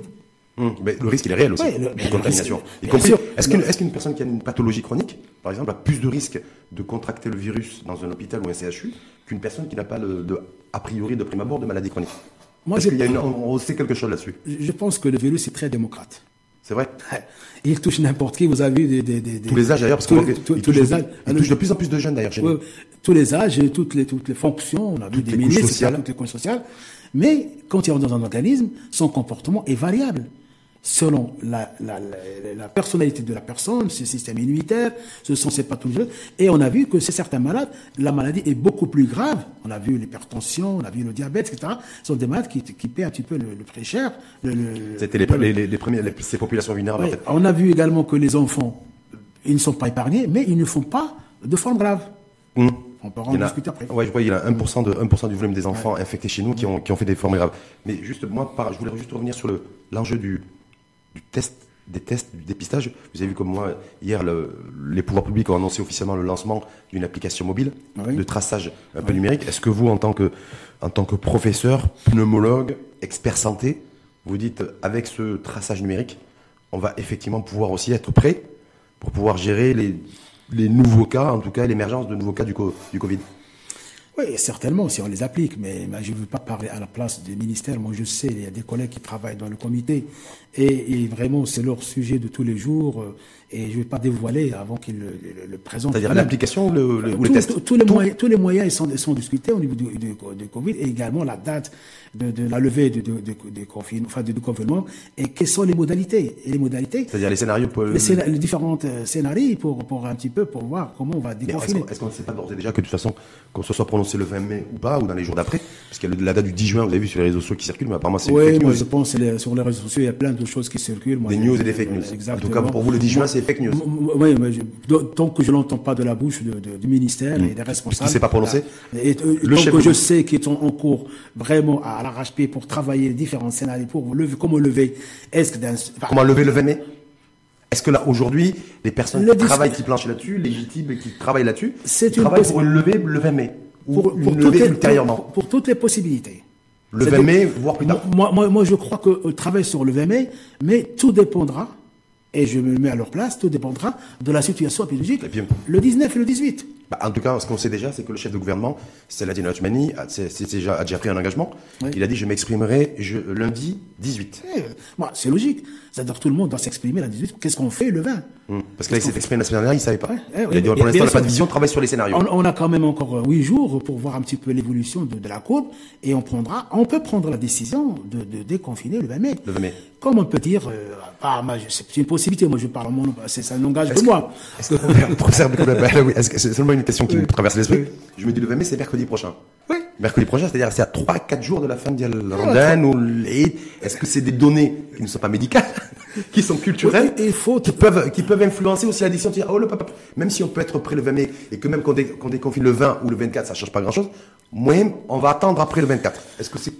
Hum, mais le risque, il est réel aussi, le- de contamination. Est-ce qu'une est-ce qu'une personne qui a une pathologie chronique, par exemple, a plus de risque de contracter le virus dans un hôpital ou un CHU qu'une personne qui n'a pas, le, de, a priori, de prime abord, de maladie chronique? Moi, Est-ce je- qu'il y a une, on, on sait quelque chose là-dessus? Je pense que le virus est très démocrate. C'est vrai? Il touche n'importe qui. Vous avez vu des, des, Tous les âges d'ailleurs, parce que- tous- il tous touche les de- âges. il touche de plus en plus de jeunes d'ailleurs. Ouais, tous les âges, et toutes les, toutes les fonctions, on a vu Toutes des ministres, toutes les couches sociales. Mais quand il rentre dans un organisme, son comportement est variable selon la, la, la, la personnalité de la personne, ses systèmes immunitaires, ce sont ses pathologies. Et on a vu que chez certains malades, la maladie est beaucoup plus grave. On a vu l'hypertension, on a vu le diabète, etc. Ce sont des malades qui, qui paient un petit peu le, le prix cher. C'était les, le- les, les, les ces populations vulnérables. fait. on a vu également que les enfants, ils ne sont pas épargnés, mais ils ne font pas de forme grave. Hum. On peut en discuter après. Ouais, je vois, il y a 1% de, 1% du volume des enfants infectés chez nous qui ont, qui ont fait des formes graves. Mais juste, moi, par- je voulais juste revenir sur le, l'enjeu du, du test, des tests, du dépistage. Vous avez vu comme moi, hier, le- les pouvoirs publics ont annoncé officiellement le lancement d'une application mobile Oui. de traçage un peu numérique. Est-ce que vous, en tant que, en tant que professeur, pneumologue, expert santé, vous dites, avec ce traçage numérique, on va effectivement pouvoir aussi être prêt pour pouvoir gérer les, les nouveaux cas, en tout cas l'émergence de nouveaux cas du, co- du Covid? Oui, certainement, si on les applique, mais, mais je ne veux pas parler à la place du ministère. Moi, je sais, il y a des collègues qui travaillent dans le comité, et, et vraiment, c'est leur sujet de tous les jours, euh, et je ne vais pas dévoiler avant qu'ils le, le- le présentent. C'est-à-dire l'application ou, le, le- ou les Tous- tests tous- tous les moyens, tous les moyens sont, discutés au niveau du, du, du Covid et également la date de, de la levée du de, de, de confine- enfin, du confinement et quelles sont les modalités? Et les modalités, C'est-à-dire les scénarios pour... les, les différents euh, scénarios pour, pour un petit peu pour voir comment on va Mais Est-ce déconfiner. qu'on est-ce qu'on ne sait pas d'ores et déjà que de toute façon, qu'on se soit prononcé le 20 mai ou pas, ou dans les jours d'après? Parce qu'il y a la date du 10 juin, vous avez vu sur les réseaux sociaux qui circulent, mais apparemment c'est Oui, moi news. je pense que sur les réseaux sociaux, il y a plein de choses qui circulent. Moi, Des news et des fake news. Exactement. En tout cas, pour vous, le 10 juin, c'est fake news. Oui, mais je- tant que je l'entends pas de la bouche du ministère et des responsables. s'est pas prononcé Voilà. Et, euh, Le tant chef que je sais qu'ils sont en cours vraiment à l'arrache-pied pour travailler différents scénarios pour lever, comment lever. Est-ce que Comment lever le 20 mai Est-ce que là, aujourd'hui, les personnes Le qui travaillent, qui planchent là-dessus, légitimes qui travaillent là-dessus, C'est une travaillent pour une levée le 20 mai Ou pour, une pour toutes levée les, ultérieurement pour, pour toutes les possibilités. Le C'est-à-dire- 20 mai, voire plus tard Moi, moi, moi, je crois qu'on travaille sur le 20 mai, mais tout dépendra, et je me mets à leur place, tout dépendra de la situation épidémiologique puis- le 19 et le 18. Bah, en tout cas, ce qu'on sait déjà, c'est que le chef de gouvernement, Saladin Hachmani, a, c'est déjà, a déjà pris un engagement. Oui. Il a dit, je m'exprimerai je, lundi 18. Eh, c'est logique. Tout le monde doit s'exprimer le 18. Qu'est-ce qu'on fait le 20 Hum. Parce que là, il s'est exprimé la semaine dernière, il savait pas. Ouais, eh, il a dit, pour l'instant, on n'a pas de vision, on travaille sur les scénarios. on, on a quand même encore euh, huit jours pour voir un petit peu l'évolution de, de la courbe et on prendra, on peut prendre la décision de, de déconfiner le 20 mai. Le 20 mai. Comme on peut dire, euh, ah, je- c'est une possibilité, moi je parle en mon nom, c'est ça n'engage que moi. Bah, est-ce que c'est seulement une question qui me traverse l'esprit. Je me dis le 20 mai, c'est mercredi prochain. Oui. Mercredi prochain, c'est-à-dire c'est à 3-4 jours de la fin de la Ramadan ou. Est-ce que c'est des données qui ne sont pas médicales qui sont culturels, Oui, il faut- qui peuvent, qui peuvent influencer aussi la décision. de dire, oh, le papa, même si on peut être prêt le 20 mai et que même qu'on dé- qu'on déconfine le 20 ou le 24, ça change pas grand chose. Moi, on va attendre après le 24. Est-ce que c'est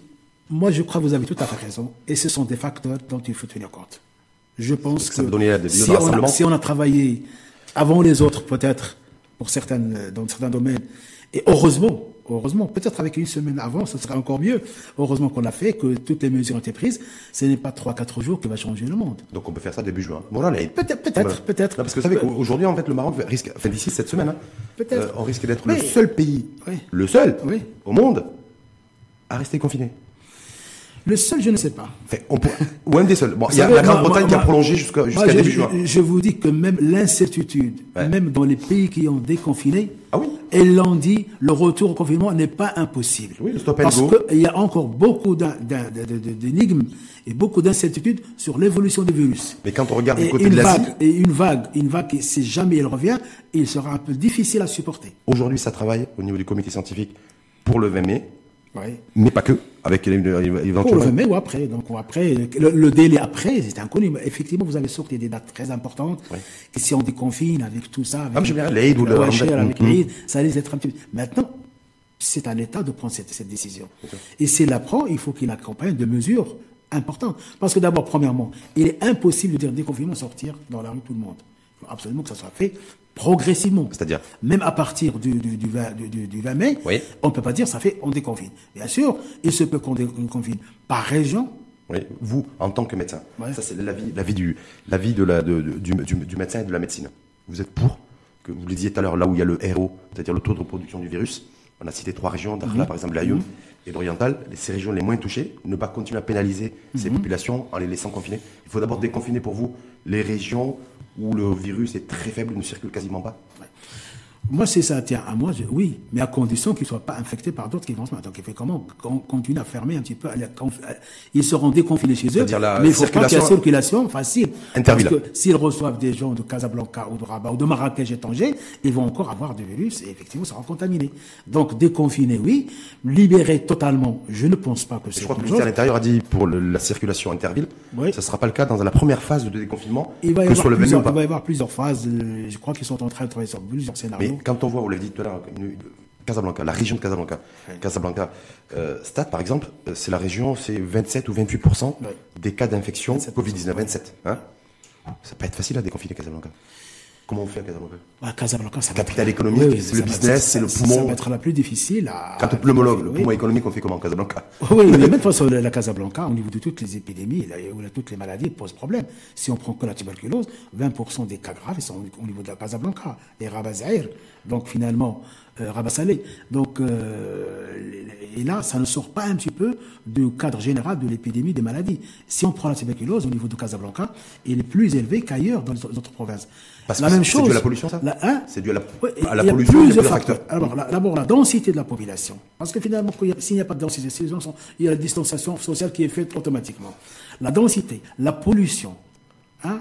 Moi, je crois que vous avez tout à fait raison. Et ce sont des facteurs dont il faut tenir compte. Je pense que que, ça si, on a, si on a travaillé avant les autres, peut-être, pour certaines, euh, dans certains domaines, et heureusement, heureusement, peut-être avec une semaine avant, ce serait encore mieux. Heureusement qu'on l'a fait, que toutes les mesures ont été prises. Ce n'est pas trois, quatre jours qui va changer le monde. Donc on peut faire ça début juin. Les- Peut-être, peut-être, Voilà. peut-être. Parce que vous savez qu'aujourd'hui, en fait, le Maroc risque, enfin d'ici cette semaine, hein, Peut-être. euh, on risque d'être Oui. le seul pays, Oui. le seul Oui. au monde à rester confiné. Le seul, je ne sais pas. Enfin, on peut- ou un des seuls. Bon, il y a savez, la Grande-Bretagne qui a prolongé jusqu'à début juin. je vous dis que même l'incertitude, Ouais. même dans les pays qui ont déconfiné, Ah oui. elles l'ont dit, le retour au confinement n'est pas impossible. Oui, le stop and Parce qu'il y a encore beaucoup d'énigmes et beaucoup d'incertitudes sur l'évolution du virus. Mais quand on regarde du Et côté une de l'Asie, vague, et une vague, une vague, qui, si jamais elle revient, il sera un peu difficile à supporter. aujourd'hui, ça travaille au niveau du comité scientifique pour le 20 mai, Mais pas que, avec une- Pour le éventuellement. 20 mai ou après. Donc, après, le, le délai après, c'est inconnu. Mais effectivement, vous avez sorti des dates très importantes. Que si on déconfine avec tout ça, avec Ah, l'Aïd ou le avec Mhm. ça risque d'être un petit peu. Maintenant, c'est à l'État de prendre cette, cette décision. Et s'il la prend, il faut qu'il accompagne de mesures importantes. Parce que d'abord, premièrement, il est impossible de dire déconfinement, sortir dans la rue tout le monde. Il faut absolument que ça soit fait progressivement. C'est-à-dire Même à partir du, du, du 20, du- du- du 20 mai, Oui. on ne peut pas dire ça fait on déconfine. Bien sûr, il se peut qu'on déconfine par région. Oui, vous, en tant que médecin, Ouais. ça c'est l'avis, l'avis du, l'avis de la, de- du, du- médecin et de la médecine. Vous êtes pour que vous le disiez tout à l'heure, là où il y a le RO, c'est-à-dire le taux de reproduction du virus. On a cité trois régions, Dakhla par exemple, l'Ayoum et l'Oriental, ces régions les moins touchées, ne pas continuer à pénaliser ces populations en les laissant confiner. Il faut d'abord déconfiner pour vous les régions où le virus est très faible, ne circule quasiment pas. Moi, si ça tient à moi, je- oui, mais à condition qu'ils ne soient pas infectés par d'autres qui vont se mettre. Donc, il fait comment On continue à fermer un petit peu. Ils seront déconfinés chez eux, la mais il faut pas qu'il y ait circulation- circulation facile. Interville. Parce que s'ils reçoivent des gens de Casablanca ou de Rabat ou de Marrakech et Tanger, ils vont encore avoir du virus et effectivement, ça sera contaminé. Donc, déconfiner, oui. Libérer totalement, je ne pense pas que c'est je crois que le ministère de l'Intérieur a dit pour le- la circulation interville, Oui. ça ne sera pas le cas dans la première phase de déconfinement, Il va, y que avoir le 20 mai plusieurs, ou pas. il va y avoir plusieurs phases. euh, Je crois qu'ils sont en train de travailler sur plusieurs scénarios. Mais quand on voit, vous l'avez dit tout à l'heure, Casablanca, la région de Casablanca, Casablanca, euh, Stade par exemple, euh, c'est la région, c'est 27 ou 28% Ouais. des cas d'infection 27%. Covid-19, 27. Hein ça pas être facile à déconfiner Casablanca. Comment on fait à Casablanca Ah, Casablanca, ça va Capitale être- économique, le business, c'est le poumon. Ça va être la plus difficile à. Quand l'homologue, le Oui. poumon économique, on fait comment Casablanca Oui, mais même façon, la Casablanca, au niveau de toutes les épidémies, là, où là, toutes les maladies posent problème. Si on prend que la tuberculose, 20% des cas graves ils sont au niveau de la Casablanca, les Rabat Zahir, donc finalement, euh, Rabat Salé. Donc, euh, et là, ça ne sort pas un petit peu du cadre général de l'épidémie des maladies. Si on prend la tuberculose au niveau de Casablanca, il est plus élevé qu'ailleurs dans les autres provinces. Parce la que même c'est chose. dû à la pollution, ça hein C'est dû à la- à pollution, il y a plusieurs facteurs. Alors, d'abord, la densité de la population. Parce que finalement, s'il n'y a pas de densité, ces gens sont- il y a la distanciation sociale qui est faite automatiquement. La densité, la pollution, hein,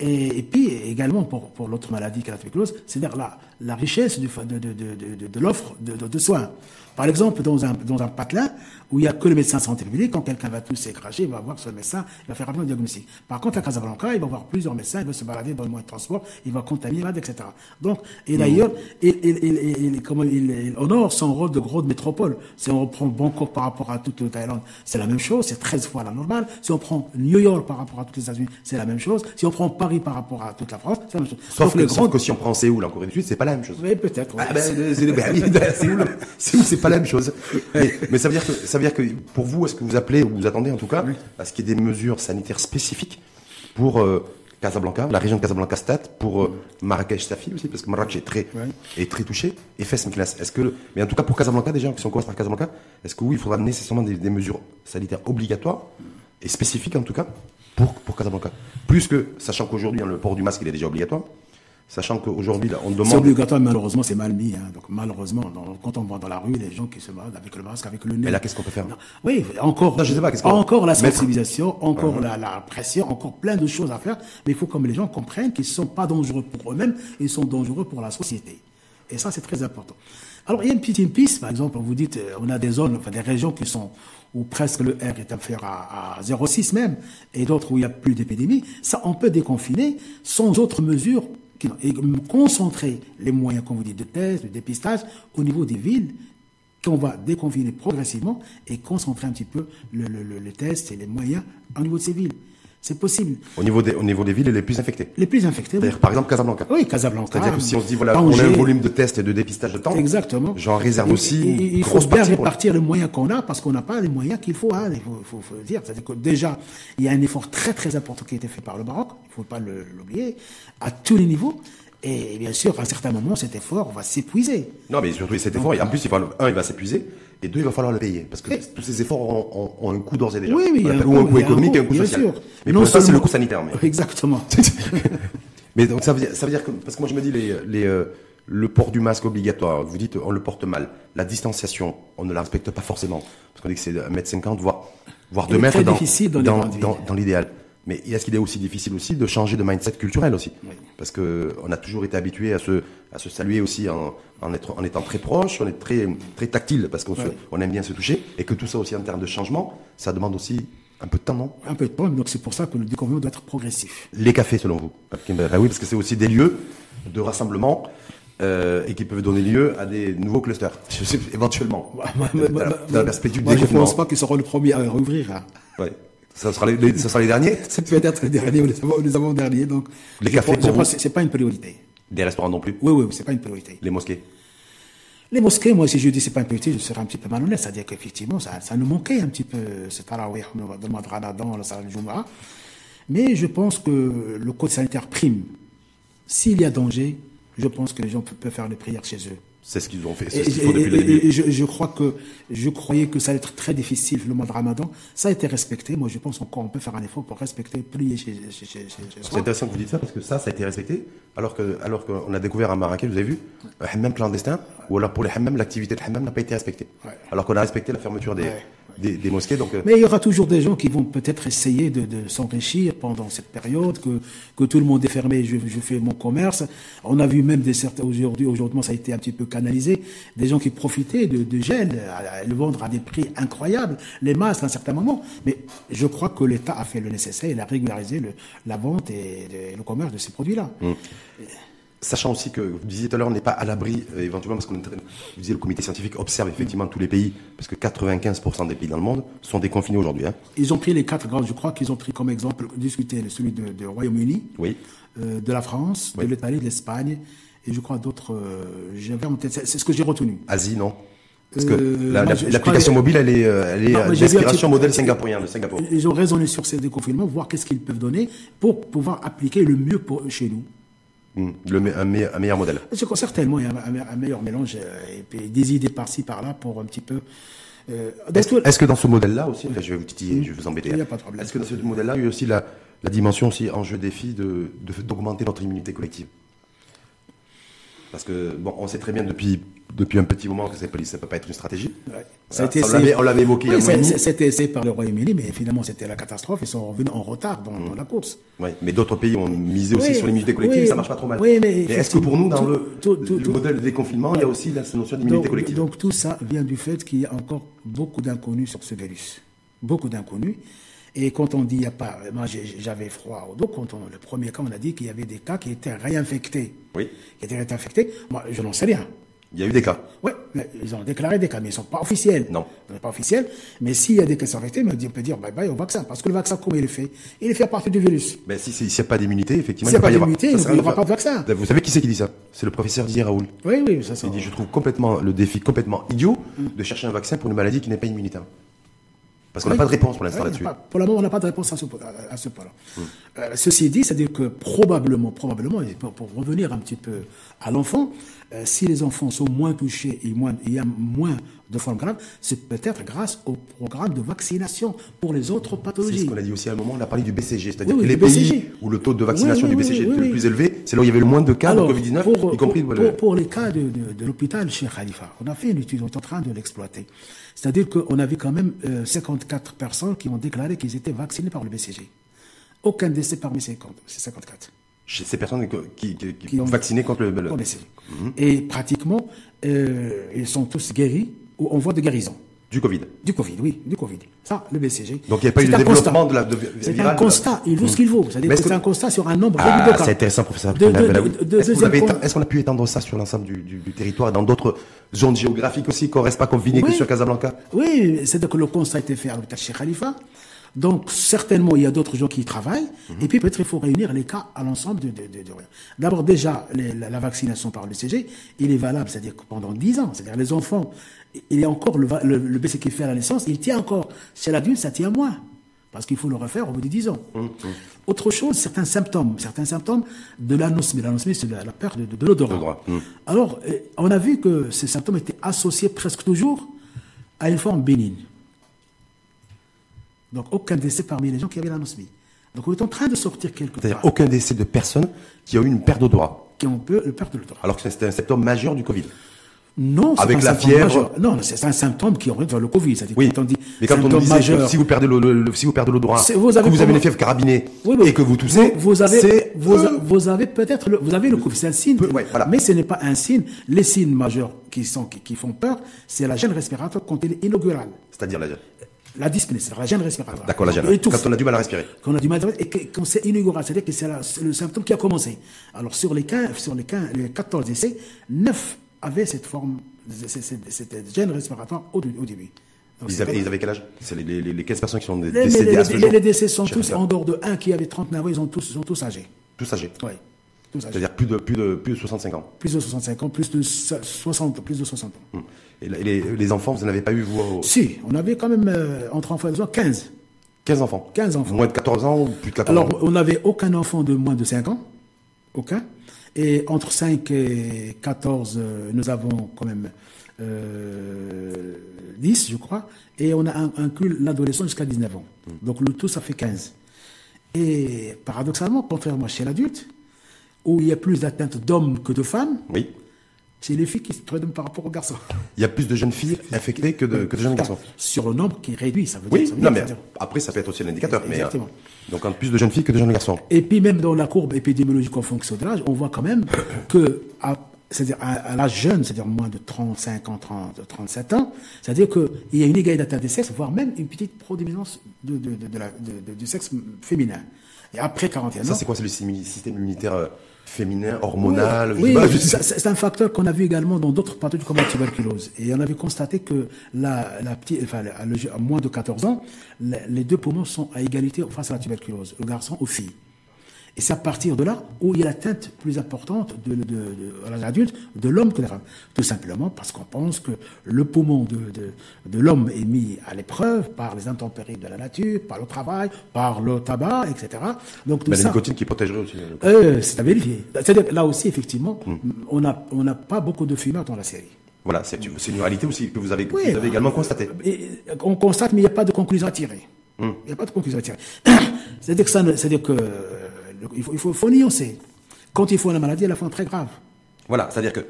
et, et puis également pour, pour l'autre maladie qu'est la tuberculose, c'est-à-dire la, la richesse du, de, de, de, de- l'offre de, soins. Par exemple, dans un, dans un patelin où il n'y a que le médecin de santé publique, quand quelqu'un va tous s'écracher, il va voir ce médecin, il va faire rapidement le diagnostic. Par contre, à Casablanca, il va voir plusieurs médecins, il va se balader dans le moyen de transport, il va contaminer, etc. Donc, et d'ailleurs, il, il, il, il- honore son rôle de grande métropole. Si on reprend Bangkok par rapport à toute la Thaïlande, c'est la même chose, c'est 13 fois la normale. Si on prend New York par rapport à toutes les États-Unis, c'est la même chose. Si on prend Paris par rapport à toute la France, c'est la même chose. Sauf que, les sauf grandes- que si on prend Séoul, en Corée du Sud, c'est pas la même chose. Oui, peut-être. Ah ben, euh, c'est pas la même chose. Mais, mais ça veut dire que, ça veut dire que pour vous, est-ce que vous appelez, ou vous attendez en tout cas, à ce qu'il y ait des mesures sanitaires spécifiques pour euh, Casablanca, la région de Casablanca-Stade, pour euh, Marrakech-Safi aussi, parce que Marrakech est très, Ouais. est très touché, et Fès Meknas. Est-ce que, mais en tout cas pour Casablanca déjà, si on commence par Casablanca, est-ce que oui, il faudra nécessairement des, des mesures sanitaires obligatoires, et spécifiques en tout cas, pour, pour Casablanca Plus que, sachant qu'aujourd'hui, hein, le port du masque, il est déjà obligatoire, sachant qu'aujourd'hui, on C'est demande... obligatoire, mais malheureusement, c'est mal mis. hein. Donc, malheureusement, dans- quand on voit dans la rue les gens qui se baladent avec le masque, avec le nez. Mais là, qu'est-ce qu'on peut faire Non. Oui, encore. Non, je sais pas, qu'est-ce qu'on- Encore la sensibilisation, encore la, la pression, encore plein de choses à faire. Mais il faut que les gens comprennent qu'ils ne sont pas dangereux pour eux-mêmes, ils sont dangereux pour la société. Et ça, c'est très important. Alors, il y a une petite piste, par exemple, vous dites, euh, on a des zones, enfin des régions qui sont où presque le R est inférieur à, à 0,6 même, et d'autres où il n'y a plus d'épidémie. Ça, on peut déconfiner sans autres mesures et concentrer les moyens, comme vous dites, de tests, de dépistage au niveau des villes qu'on va déconfiner progressivement et concentrer un petit peu le, le, le, test et les moyens au niveau de ces villes. C'est possible. Au niveau, des, au niveau des villes les plus infectées Les plus infectées, oui. Par exemple, Casablanca. Oui, Casablanca. C'est-à-dire que si on se dit, voilà, on a un volume de tests et de dépistage de temps. Exactement. J'en réserve aussi. Et, il faut bien répartir les moyens qu'on a parce qu'on n'a pas les moyens qu'il faut. Hein, il faut, faut, faut dire. C'est-à-dire que déjà, il y a un effort très très important qui a été fait par le Maroc. Il ne faut pas l'oublier. À tous les niveaux. Et bien sûr, à un certain moment, cet effort va s'épuiser. Non, mais surtout cet effort, en plus, il va, un, il va s'épuiser, et deux, il va falloir le payer. Parce que tous ces efforts ont, ont, un coût d'ores et déjà. Oui, oui, y a un, coût, un coût économique et un coût social. Sûr. Mais pour ça, c'est le coût sanitaire. Mais... Exactement. mais donc, ça veut, dire, ça veut dire que, parce que moi, je me dis, les, les, euh, le port du masque obligatoire, vous dites, on le porte mal. La distanciation, on ne la respecte pas forcément. Parce qu'on dit que c'est 1m50, voire, voire 2 mètres dans, dans, dans, dans l'idéal. Mais est-ce qu'il est aussi difficile aussi de changer de mindset culturel aussi oui. Parce que on a toujours été habitué à se, à se saluer aussi en, en, être, en étant très proche, on est très, très tactile parce qu'on Oui. on aime bien se toucher, et que tout ça aussi en termes de changement, ça demande aussi un peu de temps, non Un peu de temps, donc c'est pour ça que le déconfinement doit être progressif. Les cafés, selon vous Ah Oui, parce que c'est aussi des lieux de rassemblement. Euh, et qui peuvent donner lieu à des nouveaux clusters, éventuellement. dans, la, dans la perspective du Moi, je ne pense pas qu'ils seront les premiers à rouvrir. Hein. Ouais. Ça sera les, les- ça sera les derniers Ça peut être les derniers ou les avant- les avant-derniers. Donc, Les cafés, pour c'est pas une priorité. Des restaurants non plus Oui, oui, c'est pas une priorité. Les mosquées Les mosquées, moi, si je dis c'est pas une priorité, je serais un petit peu malhonnête. C'est-à-dire qu'effectivement, ça, ça nous manquait un petit peu, ce tarawih, le Ramadan, le salat du Jumu'ah. Mais je pense que le code sanitaire prime. S'il y a danger, je pense que les gens peuvent peuvent faire les prières chez eux. C'est ce qu'ils ont fait, c'est ce qu'ils font depuis le et- début. et je, je crois que je croyais que ça allait être très difficile le mois de Ramadan. Ça a été respecté. Moi, je pense encore on peut faire un effort pour respecter, prier chez, chez, chez, chez- chez C'est intéressant que vous dites ça parce que ça, ça a été respecté. Alors que, alors qu'on a découvert à Marrakech, vous avez vu, un hammam clandestin, ou alors pour les hammams, l'activité de hammam n'a pas été respectée. Ouais. Alors qu'on a respecté la fermeture des, Ouais. Des, des mosquées. Donc, euh, Mais il y aura toujours des gens qui vont peut-être essayer de, de s'enrichir pendant cette période, que, que tout le monde est fermé, je, je fais mon commerce. On a vu même des certains, aujourd'hui, aujourd'hui, ça a été un petit peu canalisé, des gens qui profitaient de, de gel, à, à le vendre à des prix incroyables, les masques à un certain moment. Mais je crois que l'État a fait le nécessaire, il a régularisé le, la vente et le, le commerce de ces produits-là. Sachant aussi que, vous disiez tout à l'heure, on n'est pas à l'abri, euh, éventuellement, parce que vous disiez le comité scientifique observe effectivement tous les pays, parce que 95% des pays dans le monde sont déconfinés aujourd'hui. Hein. Ils ont pris les quatre grandes, je crois qu'ils ont pris comme exemple, discuté celui de, de Royaume-Uni, Oui. euh, de la France, Oui. de l'Italie, de l'Espagne, et je crois d'autres. euh, J'avais en tête, c'est ce que j'ai retenu. Asie, non? Parce que la- l'application mobile, elle est, elle est d'inspiration modèle singapourien de Singapour. Ils ont raisonné sur ces déconfinements, voir qu'est-ce qu'ils peuvent donner pour pouvoir appliquer le mieux pour, chez nous. Hmm. Le, un, meilleur, un meilleur modèle. Je crois certainement il y a un, meilleur mélange euh, et puis des idées par-ci par-là pour un petit peu. euh, Est-ce tout- que dans ce modèle-là aussi, enfin, je vais vous titiller, je vais vous embêter. Il y a hein. pas de problème. Est-ce que dans ce modèle-là, il y a aussi la, la dimension aussi enjeu défi de de- d'augmenter notre immunité collective? Parce que bon, on sait très bien depuis depuis un petit moment que ça ça peut pas être une stratégie. Ouais. Ça, a été on l'avait- évoqué Oui, C'était essayé par le Royaume-Uni, mais finalement c'était la catastrophe. Ils sont revenus en retard dans, dans la course. Ouais, mais d'autres pays ont misé aussi Oui, sur l'immunité collective oui, et ça marche pas trop mal. oui, mais est-ce que pour nous, dans tout- le, tout- tout- le tout- modèle de déconfinement, il y a aussi la notion d'immunité collective donc tout ça vient du fait qu'il y a encore beaucoup d'inconnus sur ce virus. Beaucoup d'inconnus. Et quand on dit il n'y a pas, moi j'avais froid au dos, quand on, le premier cas, on a dit qu'il y avait des cas qui étaient réinfectés. Oui. Qui étaient réinfectés. Moi, je n'en sais rien. Il y a eu des cas. Oui, ils ont déclaré des cas, mais ils ne sont pas officiels. Non. Ils sont pas officiels. Mais s'il y a des cas qui sont infectés, on peut dire bye bye au vaccin. Parce que le vaccin, comment il est fait? Il est fait à partir du virus. Mais si s'il n'y a pas d'immunité, effectivement, il n'y a pas d'immunité, il n'y aura pas de vaccin. Vous savez qui c'est qui dit ça? C'est le professeur Didier Raoul. Oui, oui, ça c'est. Il dit je trouve complètement le défi complètement idiot de chercher un vaccin pour une maladie qui n'est pas immunitaire. Parce qu'on n'a Oui. pas de réponse pour l'instant Ouais, là-dessus. Pour le moment, on n'a pas de réponse à ce, à- à ce point-là. Euh, ceci dit, c'est-à-dire que probablement, probablement, et pour, pour revenir un petit peu à l'enfant, euh, si les enfants sont moins touchés et moins, il y a moins de formes graves, c'est peut-être grâce au programme de vaccination pour les autres C'est ce pathologies. qu'on a dit aussi à un moment, on a parlé du BCG, c'est-à-dire Oui, que les le pays où le taux de vaccination Oui, du BCG était le plus élevé, c'est là où il y avait le moins de cas Alors, de Covid-19, pour, y compris pour, le- pour- pour les cas de, de- de l'hôpital chez Khalifa, on a fait une étude, on est en train de l'exploiter. C'est-à-dire qu'on avait quand même euh, 54 personnes qui ont déclaré qu'ils étaient vaccinés par le BCG. Aucun décès parmi ces 50 ces 54. chez ces personnes qui, qui, qui, ont vaccinées contre le, le... BCG. Et pratiquement, euh, ils sont tous guéris en voie de guérison. Du Covid. Du Covid, oui, du Covid. Ça, le BCG. Donc il n'y a pas eu de développement de la de, C'est un constat, il vaut ce qu'il vaut. C'est-à-dire que c'est un constat sur un nombre ah, réduit de cas. C'est intéressant, professeur. De- de- de- Est-ce qu'on a pu étendre ça sur l'ensemble du, du, du territoire dans d'autres zones géographiques aussi, qu'on reste pas confiné que Oui. sur Casablanca? Oui, c'est-à-dire que le constat a été fait à l'hôpital Cheikh Khalifa. Donc, certainement, il y a d'autres gens qui y travaillent. Et puis, peut-être, il faut réunir les cas à l'ensemble de, de, D'abord, déjà, les- la, la vaccination par le BCG, il est valable, c'est-à-dire que pendant 10 ans, c'est-à-dire les enfants, il y a encore le, le, le BCG qui fait à la naissance, il tient encore. Chez l'adulte, ça tient moins. Parce qu'il faut le refaire au bout de 10 ans. Autre chose, certains symptômes, certains symptômes de l'anosmie. L'anosmie, c'est la, la perte de, de, de l'odorat. Hum. Alors, euh, on a vu que ces symptômes étaient associés presque toujours à une forme bénigne. Donc, aucun décès parmi les gens qui avaient l'anosmie. Donc, on est en train de sortir quelque C'est-à-dire part aucun décès de personnes qui ont eu une perte d'odorat, qui ont peu le perte de l'odorat. alors que c'était un symptôme majeur du Covid. Non, c'est Avec la symptôme fièvre. majeur. Non, c'est un symptôme qui oriente vers le Covid. C'est-à-dire Oui, quand on dit mais quand on disait majeur, que si vous perdez le, le- le- si vous perdez l'odorat, vous que avez vous avez une fièvre carabinée Oui, oui. et que vous toussez, vous, vous avez, c'est vous, euh, vous avez peut-être, le- vous avez le Covid, c'est un signe, Peu- ouais, voilà. mais ce n'est pas un signe. Les signes majeurs qui sont, qui, qui font peur, c'est la gêne respiratoire quand elle est inaugurale. c'est-à-dire la, La dyspnée, c'est la gêne respiratoire. d'accord la gêne, On quand on a du mal à respirer. Qu'on a du mal à et que, quand c'est inaugural, c'est-à-dire que c'est le symptôme qui a commencé. Alors sur les 15, sur les 15, les 14 essais, 9 avaient cette forme, cette gêne respiratoire au, au début. Donc, Ils avaient, ils avaient quel âge? C'est les, les, les 15 personnes qui sont décédées les- à ce jour. les décès sont tous, en dehors de un qui avait 39 ans, ils sont tous, sont tous âgés. tous âgés. Oui. C'est-à-dire plus de, plus, de, plus de 65 ans. Plus de 65 ans, plus de 60, plus de 60 ans. Hum. Et les, les enfants, vous n'en avez pas eu, vous, au- Si, on avait quand même, euh, entre enfants et adolescents, 15. 15 enfants 15 enfants. Moins de 14 ans ou plus de 14 Alors, ans? on n'avait aucun enfant de moins de 5 ans. Aucun. Et entre 5 et 14, euh, nous avons quand même euh, 10, je crois. Et on a inclus l'adolescent jusqu'à 19 ans. Donc, le tout, ça fait 15. Et paradoxalement, contrairement chez l'adulte, où il y a plus d'atteintes d'hommes que de femmes, Oui. C'est les filles qui se prédonnent par rapport aux garçons. Il y a plus de jeunes filles infectées que de, que de jeunes garçons. Sur le nombre qui est réduit, ça veut Oui, dire. ça veut non, mais ça après, ça peut être aussi un indicateur. Mais, Exactement. euh, donc, en plus de jeunes filles que de jeunes garçons. Et puis même dans la courbe épidémiologique en fonction de l'âge, on voit quand même que à, c'est-à-dire à, à l'âge jeune, c'est-à-dire moins de 35 ans, 30, 37 ans, c'est-à-dire qu'il y a une égalité des sexes, voire même une petite prédominance de, de, de, de la- de- de- du sexe féminin. Et après 41 Ça, ans, c'est quoi C'est le système immunitaire euh, féminin, hormonal oui, pas. c'est un facteur qu'on a vu également dans d'autres pathologies comme la tuberculose. Et on avait constaté que la, la petite, enfin, à, moins de 14 ans, les deux poumons sont à égalité face à la tuberculose, le garçon aux filles. Et c'est à partir de là où il y a l'atteinte plus importante de, de, de, à l'âge adulte de l'homme que de la femme. Tout simplement parce qu'on pense que le poumon de, de, de l'homme est mis à l'épreuve par les intempéries de la nature, par le travail, par le tabac, etc. Donc tout Mais la ça, nicotine qui protégerait aussi. euh, euh, c'est à vérifier. C'est-à-dire que là aussi, effectivement, Hmm. on n'a on n'a pas beaucoup de fumeurs dans la série. Voilà, c'est une, réalité aussi que vous avez, que Oui, vous avez également constaté. Et, on constate, mais il n'y a pas de conclusion à tirer. Hmm. Il n'y a pas de conclusion à tirer. C'est-à-dire que ça, ne- c'est-à-dire que euh, il faut, il faut, faut nuancer. Quand il faut la maladie, elle a forme très grave. Voilà, c'est-à-dire que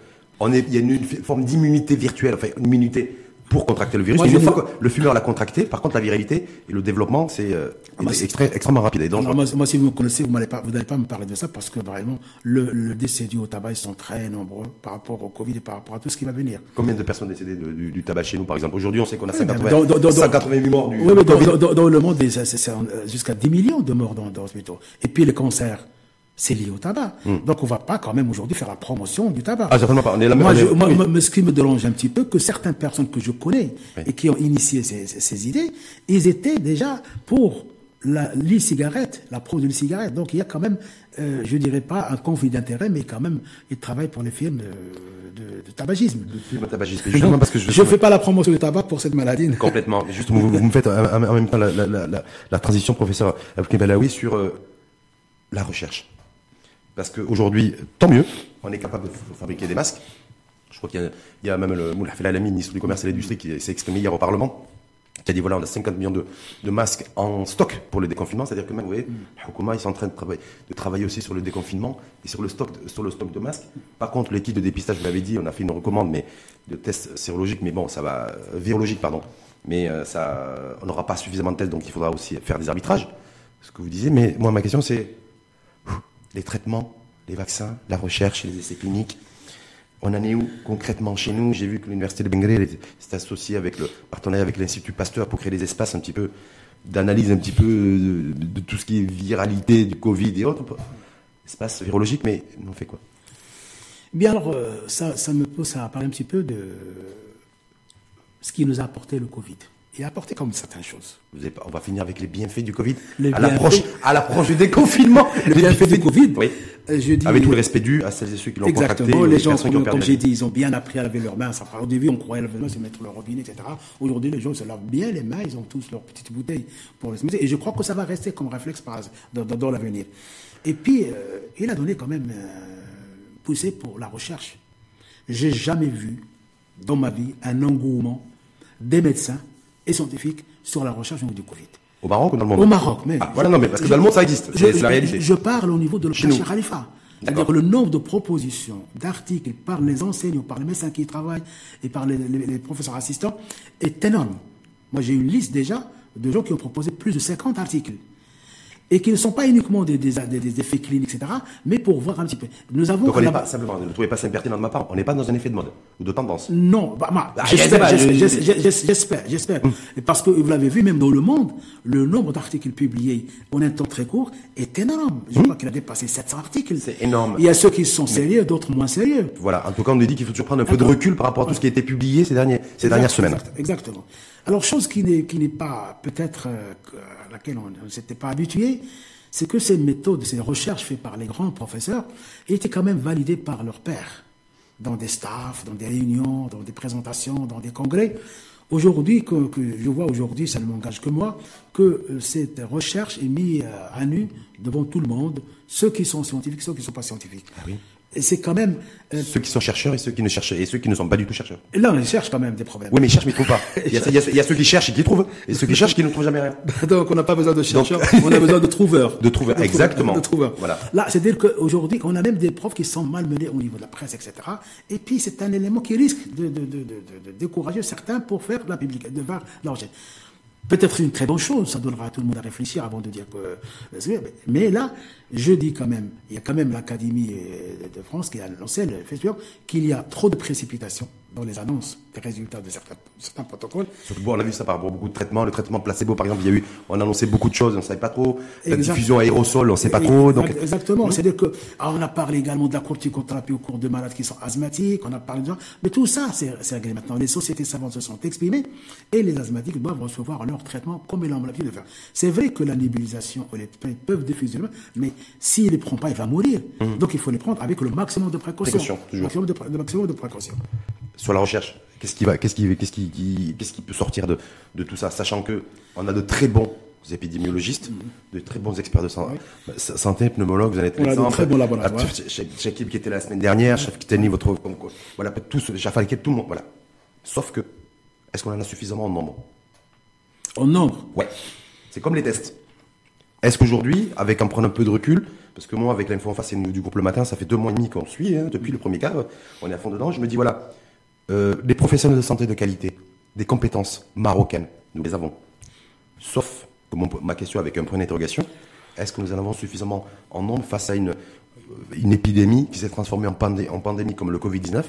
y a une, une forme d'immunité virtuelle, enfin une immunité pour contracter le virus. Moi, une fois que le fumeur l'a contracté, par contre la viralité et le développement, c'est euh, c'est- extré- extrêmement rapide et dangereux. Alors, moi, moi, si vous me connaissez, vous n'allez pas, vous n'allez pas me parler de ça parce que vraiment, le, le décès dû au tabac, ils sont très nombreux par rapport au Covid et par rapport à tout ce qui va venir. Combien de personnes décédées de- du, du tabac chez nous, par exemple? Aujourd'hui, on sait qu'on a Oui, 180, mais dans- dans- dans- 188 morts du, Oui, mais dans, dans- dans- le monde, c'est- jusqu'à 10 millions de morts dans, dans les hôpitaux. Et puis les cancers, c'est lié au tabac. Donc on va pas quand même aujourd'hui faire la promotion du tabac. Hmm. Ah, certainement pas. On est la moi, on est- je- moi, oui. mais ce qui me dérange un petit peu, que certaines personnes que je connais et qui ont initié ces, ces- ces idées, ils étaient déjà pour la- l'e-cigarette, la pro de l'e-cigarette. Donc il y a quand même, euh, je dirais pas un conflit d'intérêt, mais quand même, ils travaillent pour les firmes de, de- de tabagisme. Tabagisme. Justement parce que je, Je fais pas la promotion du tabac pour cette maladie. Complètement. Justement, vous, vous me faites euh, en même temps la, la, la, la- la transition, professeur Abdelkrim Balaoui, sur euh, la recherche. Parce qu'aujourd'hui, tant mieux, on est capable de fabriquer des masques. Je crois qu'il y a, même le Moulay Alami, ministre du Commerce et de l'Industrie, qui s'est exprimé hier au Parlement, qui a dit voilà, on a 50 millions de, masques en stock pour le déconfinement. C'est-à-dire que même, vous voyez, Hukuma, ils sont en train de travailler, aussi sur le déconfinement et sur le stock sur le stock de masques. Par contre, l'équipe de dépistage, vous l'avez dit, on a fait une recommande mais, de tests sérologiques, mais bon, ça va, euh, virologiques, pardon. Mais euh, ça, on n'aura pas suffisamment de tests, donc il faudra aussi faire des arbitrages, ce que vous disiez. Mais moi, ma question, c'est, les traitements, les vaccins, la recherche les essais cliniques. On en est où concrètement chez nous? J'ai vu que l'université de Bengale s'est associée avec le partenariat avec l'Institut Pasteur pour créer des espaces un petit peu d'analyse un petit peu de, tout ce qui est viralité du Covid et autres. Espace virologique, mais on fait quoi? Bien alors, euh, ça, ça me pousse à parler un petit peu de ce qui nous a apporté le Covid. Il a apporté comme certaines choses. on va finir avec les bienfaits du Covid à l'approche, à l'approche du déconfinement. les, bienfaits du Covid. Oui. Euh, je dis, avec tout le respect dû à celles et ceux qui l'ont contracté. Exactement. Les gens, comme, j'ai dit, ils ont bien appris à laver leurs mains. au début, on croyait laver leurs mains, c'est mettre leur robinet, etc. Aujourd'hui, les gens se lavent bien les mains. Ils ont tous leurs petites bouteilles pour les Et je crois que ça va rester comme réflexe dans, dans, l'avenir. Et puis, euh, il a donné quand même euh, poussé pour la recherche. J'ai jamais vu dans ma vie un engouement des médecins et scientifiques sur la recherche du Covid. Au Maroc ou dans le monde Au Maroc, mais. Ah, voilà, non, mais parce que dans le monde, ça existe. C'est la réalité. Je parle au niveau de l'hôpital Khalifa. C'est-à-dire le nombre de propositions, d'articles par les enseignants, par les médecins qui y travaillent et par les, les professeurs assistants est énorme. Moi, j'ai une liste déjà de gens qui ont proposé plus de 50 articles et qui ne sont pas uniquement des, des, des, effets cliniques, etc., mais pour voir un petit peu. Nous avons. Donc on n'est pas simplement, ne trouvez pas ça impertinent de ma part, on n'est pas dans un effet de mode ou de tendance. Non, bah, bah, ah, j'espère, j'espère, hum. parce que vous l'avez vu, même dans le monde, le nombre d'articles publiés en un temps très court est énorme. Je hum. crois qu'il a dépassé 700 articles. C'est énorme. Il y a ceux qui sont sérieux, d'autres moins sérieux. Voilà. En tout cas, on nous dit qu'il faut toujours prendre un peu de recul par rapport à tout ce qui a été publié ces derniers, ces dernières semaines. Exactement. Alors, chose qui n'est, pas peut-être euh, laquelle on ne s'était pas habitué, c'est que ces méthodes, ces recherches faites par les grands professeurs étaient quand même validées par leurs pairs, dans des staffs, dans des réunions, dans des présentations, dans des congrès. Aujourd'hui, que, je vois aujourd'hui, ça ne m'engage que moi, que euh, cette recherche est mise euh, à nu devant tout le monde, ceux qui sont scientifiques, ceux qui ne sont pas scientifiques. Ah c'est quand même. Euh, ceux qui sont chercheurs et ceux qui ne cherchent et ceux qui ne sont pas du tout chercheurs. Là, on cherche quand même des problèmes. Oui, mais ils cherchent mais ils trouvent pas. Il y, a, ceux qui cherchent et qui trouvent, et ceux qui cherchent qui ne trouvent jamais rien. Donc, on n'a pas besoin de chercheurs, on a besoin de trouveurs. De trouveurs, exactement. De trouveurs. Voilà. Là, c'est-à-dire qu'aujourd'hui, on a même des profs qui sont malmenés au niveau de la presse, etc. Et puis, c'est un élément qui risque de, de, de, de, décourager certains pour faire la publication, de faire l'argent peut-être une très bonne chose, ça donnera à tout le monde à réfléchir avant de dire que... Mais là, je dis quand même, il y a quand même l'Académie de France qui a annoncé, le festival, qu'il y a trop de précipitations dans les annonces des résultats de certains, certains protocoles. Surtout, on a vu ça par rapport à beaucoup de traitements. Le traitement placebo, par exemple, il y a eu, on a annoncé beaucoup de choses, on ne savait pas trop. La diffusion aérosol, on ne sait pas trop. Donc... Exactement. C'est-à-dire que, ah, on a parlé également de la corticothérapie au cours de malades qui sont asthmatiques, on a parlé de, mais tout ça, c'est réglé maintenant. Les sociétés savantes se sont exprimées et les asthmatiques doivent recevoir leur traitement comme ils l'ont l'habitude de faire. C'est vrai que la nébulisation, les peuvent diffuser, mais s'il ne les prend pas, il va mourir. Mmh. Donc il faut les prendre avec le maximum de précaution. Le maximum de, maximum de précaution. Sur la recherche, qu'est-ce qui va, qu'est-ce qui, qu'est-ce qui, qu'est-ce qui peut sortir de, de tout ça, sachant que on a de très bons épidémiologistes, de très bons experts de santé, santé pneumologues, vous allez être médecin. très bons laboratoires. Chakib qui était la semaine dernière, chef Kitani, votre, voilà, tous, tout le monde, voilà. Sauf que, est-ce qu'on en a suffisamment en nombre? En nombre? Ouais. C'est comme les tests. Est-ce qu'aujourd'hui, avec en prenant un peu de recul, parce que moi, avec l'info en face et du groupe le matin, ça fait deux mois et demi qu'on suit, hein, depuis le premier cas, on est à fond dedans, je me dis, voilà, euh, les professionnels de santé de qualité, des compétences marocaines, nous les avons. Sauf, ma question avec un point d'interrogation, est-ce que nous en avons suffisamment en nombre face à une, euh, une épidémie qui s'est transformée en, pandémie comme le Covid-19,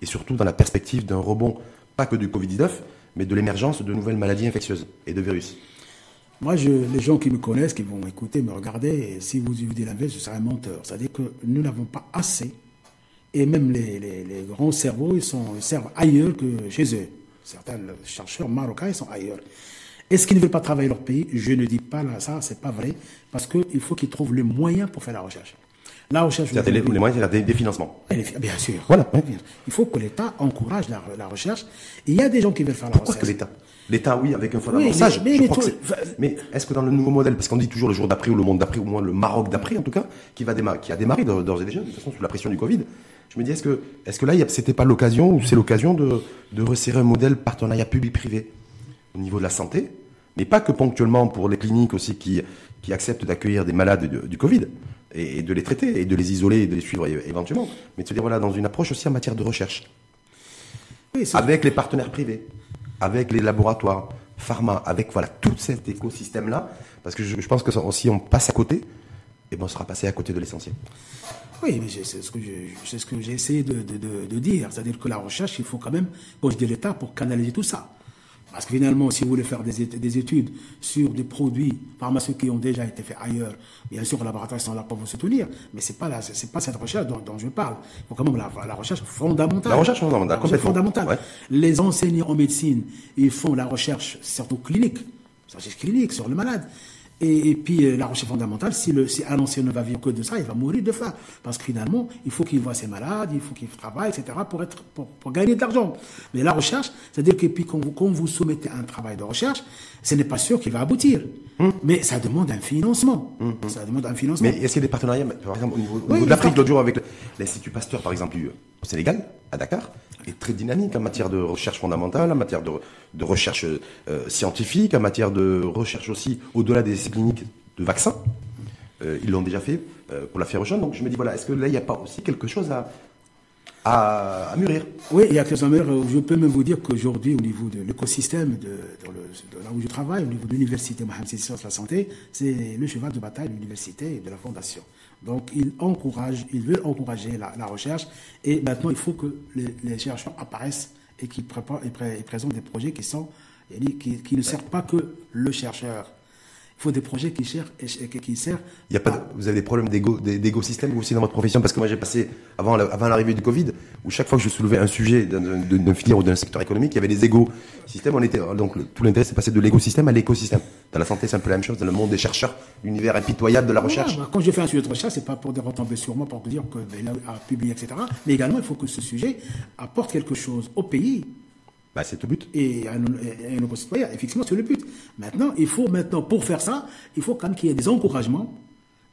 et surtout dans la perspective d'un rebond, pas que du Covid-19, mais de l'émergence de nouvelles maladies infectieuses et de virus? Moi, je, les gens qui me connaissent, qui vont écouter, me regarder, si vous dites l'inverse, je serai menteur. C'est-à-dire que nous n'avons pas assez, et même les, les, les grands cerveaux, ils, sont, ils servent ailleurs que chez eux. Certains chercheurs marocains, ils sont ailleurs. Est-ce qu'ils ne veulent pas travailler leur pays? Je ne dis pas là, ça, c'est pas vrai, parce qu'il faut qu'ils trouvent les moyens pour faire la recherche. La recherche. C'est les, les moyens, c'est des, financements. Bien sûr. Voilà. Il faut que l'État encourage la, la, recherche. il y a des gens qui veulent faire la Pourquoi recherche. que l'État? L'État, oui, avec un fonds oui, mais, est-ce que dans le nouveau modèle, parce qu'on dit toujours le jour d'après ou le monde d'après, ou moins le Maroc d'après, en tout cas, qui va démarrer, qui a démarré d'ores et déjà, de toute façon, sous la pression du Covid, je me dis, est-ce que, est-ce que là, c'était pas l'occasion, ou c'est l'occasion de, de resserrer un modèle partenariat public-privé au niveau de la santé, mais pas que ponctuellement pour les cliniques aussi qui, qui acceptent d'accueillir des malades du, Covid et, de les traiter et de les isoler et de les suivre éventuellement, mais de se dire, voilà, dans une approche aussi en matière de recherche. avec les partenaires privés avec les laboratoires, pharma, avec voilà tout cet écosystème-là, parce que je, pense que ça aussi on passe à côté et ben, on sera passé à côté de l'essentiel. Oui, mais c'est ce que j'ai ce essayé de, de, de dire. C'est-à-dire que la recherche, il faut quand même je de l'État pour canaliser tout ça. Parce que finalement, si vous voulez faire des, des, études sur des produits pharmaceutiques qui ont déjà été faits ailleurs, bien sûr, les laboratoires sont là pour vous soutenir, mais ce n'est pas, pas cette recherche dont, je parle. Il faut quand même la, la recherche fondamentale. La recherche fondamentale, la recherche fondamentale. Les enseignants en médecine, ils font la recherche surtout clinique, recherche clinique sur le malade. Et, puis euh, la recherche fondamentale, si, le, si un ancien ne va vivre que de ça, il va mourir de faim. Parce que finalement, il faut qu'il voit ses malades, il faut qu'il travaille, etc., pour, être, pour, gagner de l'argent. Mais la recherche, c'est-à-dire que quand vous, quand vous soumettez un travail de recherche, ce n'est pas sûr qu'il va aboutir. Hum. Mais ça demande un financement. Hum. Ça demande un financement. Mais est-ce qu'il y a des partenariats, par exemple, au niveau, de l'Afrique, l'autre jour, avec l'Institut Pasteur, par exemple, au Sénégal, à Dakar, est très dynamique en matière de recherche fondamentale, en matière de, de recherche euh, scientifique, en matière de recherche aussi au-delà des essais cliniques de vaccins. Euh, ils l'ont déjà fait euh, pour la fièvre jaune. Donc je me dis, voilà, est-ce que là, il n'y a pas aussi quelque chose à, à, mûrir. Oui, il y a quelque chose à mûrir. Je peux même vous dire qu'aujourd'hui, au niveau de l'écosystème, de, là où je travaille, au niveau de l'université Mohamed de la santé, c'est le cheval de bataille de l'université et de la fondation. Donc, ils encouragent, ils veulent encourager la, recherche. Et maintenant, il faut que les, chercheurs apparaissent et qu'ils présentent des projets qui sont qui ne servent pas que le chercheur il faut des projets qui, cherchent, qui servent. Il y a pas vous avez des problèmes d'écosystème aussi dans votre profession? Parce que moi, j'ai passé, avant, avant l'arrivée du Covid, où chaque fois que je soulevais un sujet d'un filière ou d'un secteur économique, il y avait des écosystèmes. On était, donc, tout l'intérêt, c'est passer de l'écosystème à l'écosystème. Dans la santé, c'est un peu la même chose. Dans le monde des chercheurs, l'univers impitoyable de la recherche. Bah, quand je fais un sujet de recherche, c'est pas pour retomber sur moi, pour dire qu'il a publié, etc. Mais également, il faut que ce sujet apporte quelque chose au pays bah, c'est le but. Et à nos, concitoyens, effectivement, c'est le but. Maintenant, il faut maintenant, pour faire ça, il faut quand même qu'il y ait des encouragements.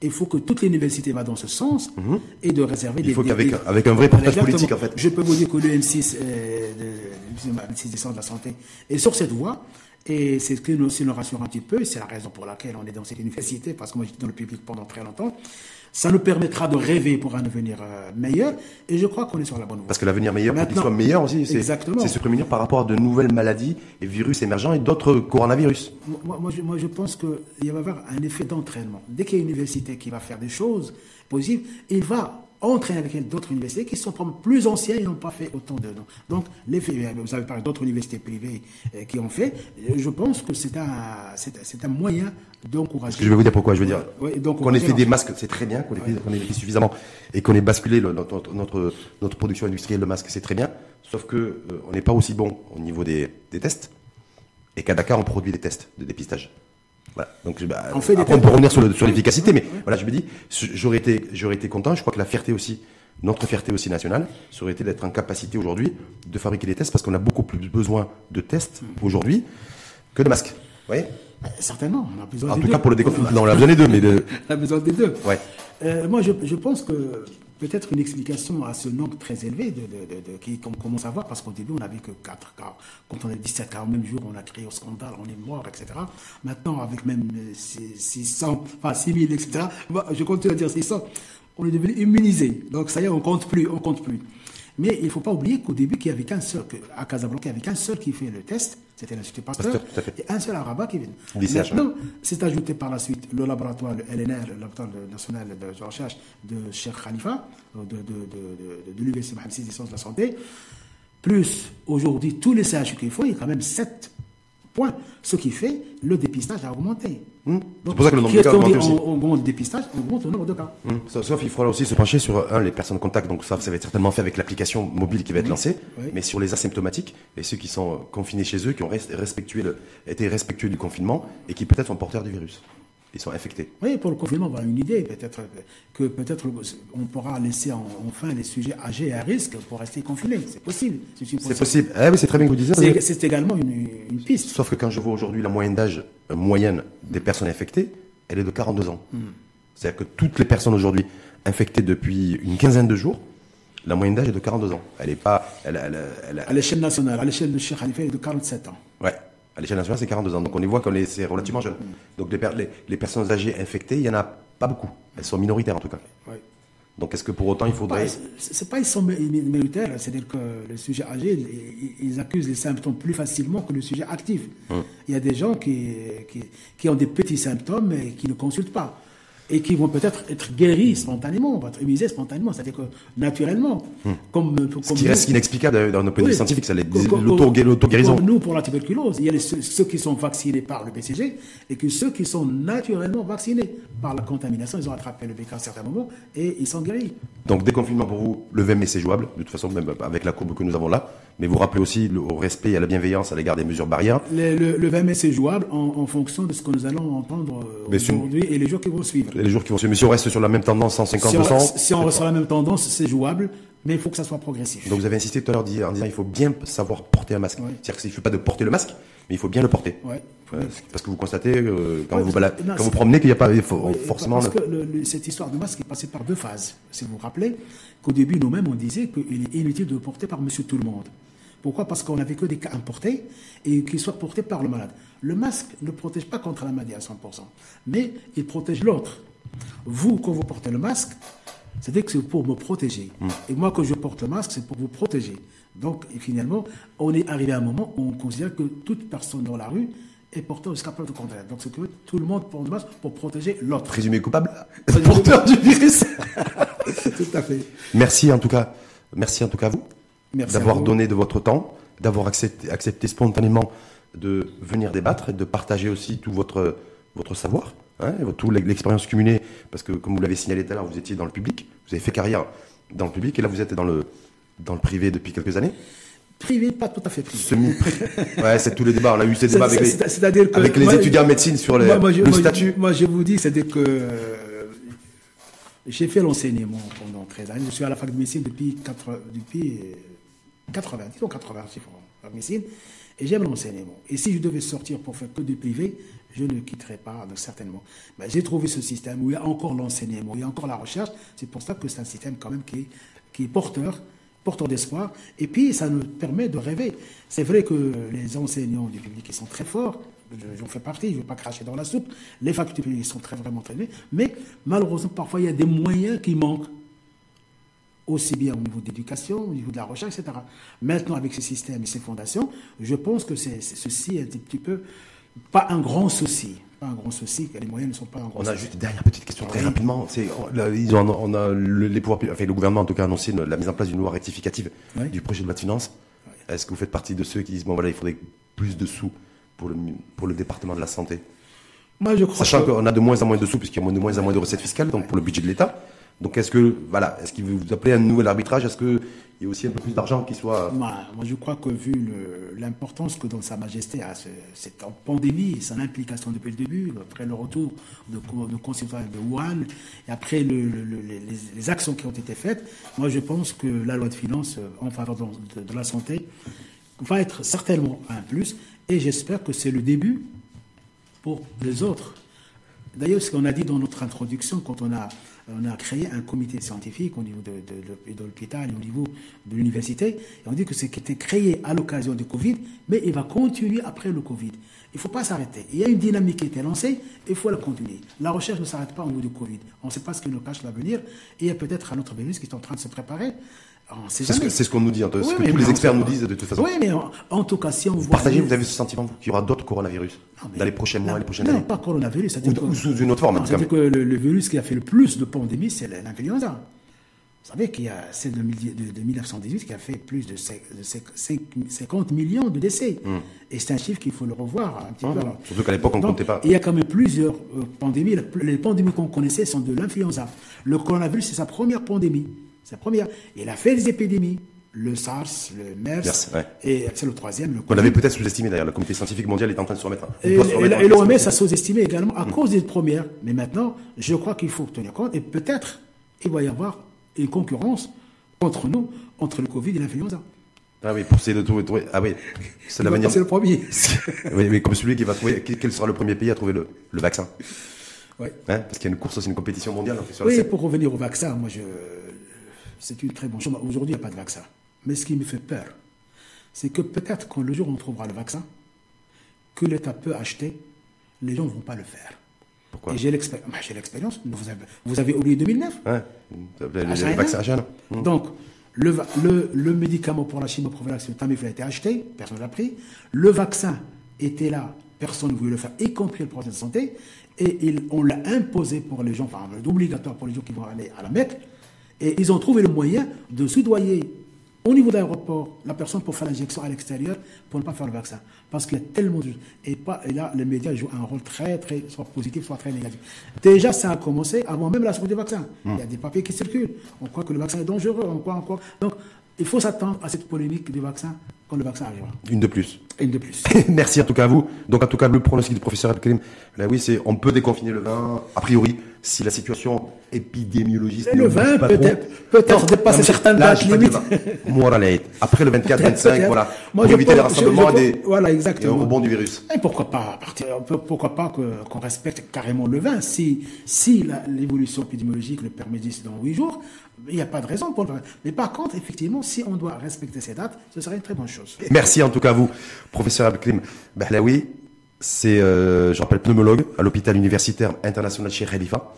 Il faut que toutes les universités vont dans ce sens mhm. et de réserver des. Il faut qu'avec avec un vrai portage politique, en fait. Je peux vous dire que le M6, euh, le 6 de la santé, est sur cette voie. Et c'est ce qui nous, nous rassure un petit peu. C'est la raison pour laquelle on est dans cette université, parce que moi j'étais dans le public pendant très longtemps. Ça nous permettra de rêver pour un avenir euh, meilleur. Et je crois qu'on est sur la bonne voie. Parce que l'avenir meilleur, pour qu'il soit meilleur aussi, c'est se prémunir par rapport à de nouvelles maladies et virus émergents et d'autres coronavirus. Moi, moi, je, moi, je pense qu'il va y avoir un effet d'entraînement. Dès qu'il y a une université qui va faire des choses positives, il va entraîner avec d'autres universités qui sont plus anciens et n'ont pas fait autant de... Donc, l'effet, vous avez parlé d'autres universités privées euh, qui ont fait, je pense que c'est un, c'est, un moyen d'encourager. Je vais vous dire pourquoi, je veux dire, qu'on ait fait des masques, c'est très bien, qu'on ait, fait, suffisamment et qu'on ait basculé notre, notre, notre, production industrielle de masques, c'est très bien, sauf que euh, on n'est pas aussi bon au niveau des, des tests et qu'à Dakar, on produit des tests de dépistage. Voilà. Donc, bah, on, fait après, on peut revenir sur, l'efficacité, mais voilà, je me dis, j'aurais été, j'aurais été content. Je crois que la fierté aussi, notre fierté aussi nationale, ça aurait été d'être en capacité aujourd'hui de fabriquer des tests parce qu'on a beaucoup plus besoin de tests aujourd'hui que de masques. Vous voyez Certainement, on a besoin en des tout cas pour le déconfinement. Non, on a besoin des deux, mais on a besoin des deux. Ouais. Euh, moi, je, je, pense que peut-être une explication à ce nombre très élevé de, de, de, qui qu'on commence à voir, parce qu'au début, on n'avait que 4 cas. Quand on est 17 cas, au même jour, on a créé au scandale, on est mort, etc. Maintenant, avec même 600, enfin 6000, etc., je continue à dire 600, on est devenu immunisé. Donc, ça y est, on compte plus, on compte plus. Mais il ne faut pas oublier qu'au début, il n'y avait qu'un seul, à Casablanca, il n'y avait qu'un seul qui fait le test, c'était l'Institut Pasteur, et un seul à Rabat qui vient. Maintenant, c'est ajouté par la suite le laboratoire, le LNR, le laboratoire national de recherche de Cheikh Khalifa, de, de, de, de, l'Université VI des sciences de la santé, plus aujourd'hui tous les CHU qu'il faut, il y a quand même sept points. Ce qui fait le dépistage a augmenté. Hmm. C'est pour ça que le nombre de cas augmente aussi. On augmente le dépistage, on augmente le nombre de cas. Hmm. Sauf il faudra aussi se pencher sur un, les personnes contact. Donc ça, ça va être certainement fait avec l'application mobile qui va être lancée. Mais sur les asymptomatiques et ceux qui sont confinés chez eux, qui ont respectué le, été respectueux du confinement et qui peut-être sont porteurs du virus ils sont infectés. Oui, pour le confinement, on a une idée. Peut-être que peut-être on pourra laisser enfin les sujets âgés à risque pour rester confinés. C'est possible. C'est possible. Eh oui, c'est très bien que vous disiez. C'est également une, piste. Sauf que quand je vois aujourd'hui la moyenne d'âge euh, moyenne des personnes infectées, elle est de 42 ans. Hmm. C'est-à-dire que toutes les personnes aujourd'hui infectées depuis une quinzaine de jours, la moyenne d'âge est de 42 ans. Elle n'est pas. Elle, elle, à l'échelle nationale, à l'échelle de Cheikh Khalifa, elle est de 47 ans. Ouais. À l'échelle nationale, c'est 42 ans. Donc on y voit que c'est relativement jeune. Donc les, les, personnes âgées infectées, il n'y en a pas beaucoup. Elles sont minoritaires en tout cas. Donc est-ce que pour autant il faudrait... C'est pas ils sont minoritaires, c'est-à-dire que le sujet âgé, ils accusent les symptômes plus facilement que le sujet actif. Hum. Il y a des gens qui, qui, qui, ont des petits symptômes et qui ne consultent pas. Et qui vont peut-être être guéris spontanément, vont être immunisés spontanément, c'est-à-dire que naturellement. Comme, comme Ce qui reste inexplicable dans nos point de scientifique, c'est l'auto-guérison. Nous, pour la tuberculose, il y a ceux, qui sont vaccinés par le BCG et que ceux qui sont naturellement vaccinés par la contamination, ils ont attrapé le BK à certains moments et ils sont guéris. Donc déconfinement pour vous, le 20 mai c'est jouable, de toute façon, même avec la courbe que nous avons là, mais vous rappelez aussi le, au respect et à la bienveillance à l'égard des mesures barrières. Le, le, 20 mai c'est jouable en, fonction de ce que nous allons entendre euh, aujourd'hui et les jours qui vont suivre. Les jours qui vont suivre. Mais si on reste sur la même tendance, 150 si on, si on reste sur la même tendance, c'est jouable mais il faut que ça soit progressif. Donc vous avez insisté tout à l'heure en disant qu'il faut bien savoir porter un masque. C'est-à-dire qu'il ne suffit pas de porter le masque, mais il faut bien le porter. Ouais. Parce que vous constatez, euh, quand, vous, quand vous promenez, qu'il n'y a pas forcément... Parce que cette histoire de masque est passée par deux phases. Si vous vous rappelez qu'au début, nous-mêmes, on disait qu'il est inutile de le porter par monsieur tout le monde. Pourquoi? Parce qu'on n'avait que des cas importés et qu'ils soient portés par le malade. Le masque ne protège pas contre la maladie à 100%, mais il protège l'autre. Vous, quand vous portez le masque, c'est-à-dire que c'est pour me protéger. Hmm. Et moi, quand je porte le masque, c'est pour vous protéger. Donc, finalement, on est arrivé à un moment où on considère que toute personne dans la rue est porteur jusqu'à preuve de contraire. Donc, c'est que tout le monde porte le masque pour protéger l'autre. Présumé coupable Porteur du virus Tout à fait. Merci en tout cas. Merci en tout cas à vous d'avoir donné de votre temps, d'avoir accepté, accepté spontanément de venir débattre et de partager aussi tout votre, votre savoir. Hein, toute l'expérience cumulée, parce que comme vous l'avez signalé tout à l'heure, vous étiez dans le public, vous avez fait carrière dans le public, et là vous êtes dans le, dans le privé depuis quelques années. Privé, pas tout à fait privé. Semi ouais, c'est tous les débats. On a eu ces débats avec les, avec les étudiants en médecine sur les, le statut. moi, je vous dis, c'est que euh, j'ai fait l'enseignement pendant 13 années. Je suis à la fac de médecine depuis, 4, depuis 80, disons 80, c'est la médecine, et j'aime l'enseignement. Et si je devais sortir pour faire que du privé, je ne quitterai pas, certainement. Mais j'ai trouvé ce système où il y a encore l'enseignement, il y a encore la recherche. C'est pour ça que c'est un système quand même qui est, porteur, porteur d'espoir. Et puis, ça nous permet de rêver. C'est vrai que les enseignants du public, ils sont très forts. J'en fais partie, je ne veux pas cracher dans la soupe. Les facultés publiques sont très vraiment bien. Mais malheureusement, parfois, il y a des moyens qui manquent aussi bien au niveau de l'éducation, au niveau de la recherche, etc. Maintenant, avec ces systèmes et ces fondations, je pense que ceci est un petit peu pas un grand souci. Pas un grand souci, les moyens ne sont pas un grand On a juste une dernière petite question très rapidement. ils ont, on a le, les pouvoirs, enfin, le gouvernement en tout cas a annoncé la mise en place d'une loi rectificative du projet de loi de finances. Est-ce que vous faites partie de ceux qui disent bon voilà il faudrait plus de sous pour le, pour le département de la santé? Moi, je crois Sachant qu'on a de moins en moins de sous puisqu'il y a de moins en moins de recettes fiscales donc pour le budget de l'État. Donc est-ce que voilà, est-ce qu'il vous appelez un nouvel arbitrage? Est-ce qu'il y a aussi un peu plus d'argent qui soit moi, je crois que vu l'importance que dans Sa Majesté a cette pandémie son implication depuis le début, après le retour de, de de Wuhan, et après les, actions qui ont été faites, moi je pense que la loi de finances euh, en faveur de la santé va être certainement un plus, et j'espère que c'est le début pour les autres. D'ailleurs, ce qu'on a dit dans notre introduction, quand on a on a créé un comité scientifique au niveau de, l'hôpital et au niveau de l'université. On dit que c'est qui était créé à l'occasion du Covid, mais il va continuer après le Covid. Il ne faut pas s'arrêter. Il y a une dynamique qui a été lancée, il faut la continuer. La recherche ne s'arrête pas au niveau du Covid. On ne sait pas ce qui nous cache l'avenir. Et il y a peut-être un autre virus qui est en train de se préparer. C'est ce, qu'on nous dit, ce que tous les experts nous disent de toute façon. Oui, mais en, tout cas, si on vous Partagez, vous avez ce sentiment qu'il y aura d'autres coronavirus dans les prochains mois, les prochaines années Non, pas coronavirus. Ou, sous une autre forme. C'est-à-dire que le, virus qui a fait le plus de pandémies, c'est l'influenza. Vous savez qu'il y a, c'est de, 1918 qui a fait plus de 50 millions de décès. Hmm. Et c'est un chiffre qu'il faut le revoir un petit peu. Surtout qu'à l'époque, on ne comptait pas. Il y a quand même plusieurs euh, pandémies. Les pandémies qu'on connaissait sont de l'influenza. Le coronavirus, c'est sa première pandémie. C'est la première. Il a fait des épidémies le SARS, le MERS, et c'est le troisième. Le On avait peut-être sous-estimé d'ailleurs, le comité scientifique mondial est en train de se remettre. Et, et l'OMS a sous-estimé également à mm. cause des premières. Mais maintenant, je crois qu'il faut tenir compte, et peut-être il va y avoir une concurrence entre nous, entre le Covid et l'influenza. Ah oui, pour essayer de trouver. Ah oui, c'est la manière. C'est le premier. oui, mais comme celui qui va trouver. Quel sera le premier pays à trouver le, le vaccin? Oui. Hein Parce qu'il y a une course aussi, une compétition mondiale. Sur oui, pour revenir au vaccin, moi je c'est une très bonne chose. Aujourd'hui, il n'y a pas de vaccin. Mais ce qui me fait peur, c'est que peut-être quand le jour où on trouvera le vaccin, que l'État peut acheter, les gens ne vont pas le faire. Pourquoi? Et j'ai l'expérience. Vous, avez, oublié 2009 Ouais, le, vaccin jeune. Mmh. Donc, le, le, médicament pour la chimoprophylaxie, Tamiflu, a été acheté, personne ne l'a pris. Le vaccin était là Personne ne voulait le faire, y compris le projet de santé. Et il, on l'a imposé pour les gens, enfin, obligatoire pour les gens qui vont aller à la Mecque. Et ils ont trouvé le moyen de soudoyer au niveau de l'aéroport la personne pour faire l'injection à l'extérieur pour ne pas faire le vaccin. Parce qu'il y a tellement de... Et, pas, et là, les médias jouent un rôle très, très, soit positif, soit très négatif. Déjà, ça a commencé avant même la sortie du vaccin. Il y a des papiers qui circulent. On croit que le vaccin est dangereux. On croit encore. Donc, il faut s'attendre à cette polémique du vaccin quand le vaccin arrivera. Une de plus. Une de plus. Merci en tout cas à vous. Donc en tout cas, le pronostic du professeur Abkelim, là oui, c'est on peut déconfiner le vin, a priori, si la situation épidémiologique... Le vin, peut-être, peut-être dépasser certaines dates limites. Après le 24-25, voilà. Moi, pour éviter les rassemblements des, voilà, exactement. et rebond du virus. Et pourquoi pas, pourquoi pas qu'on respecte carrément le vin si, si l'évolution épidémiologique le permet d'ici dans 8 jours, il n'y a pas de raison pour le vin. Mais par contre, effectivement, si on doit respecter ces dates, ce serait une très bonne chose. Merci en tout cas à vous, professeur Abdelkrim Bahlaoui. C'est, euh, je rappelle, pneumologue à l'hôpital universitaire international chez Khalifa,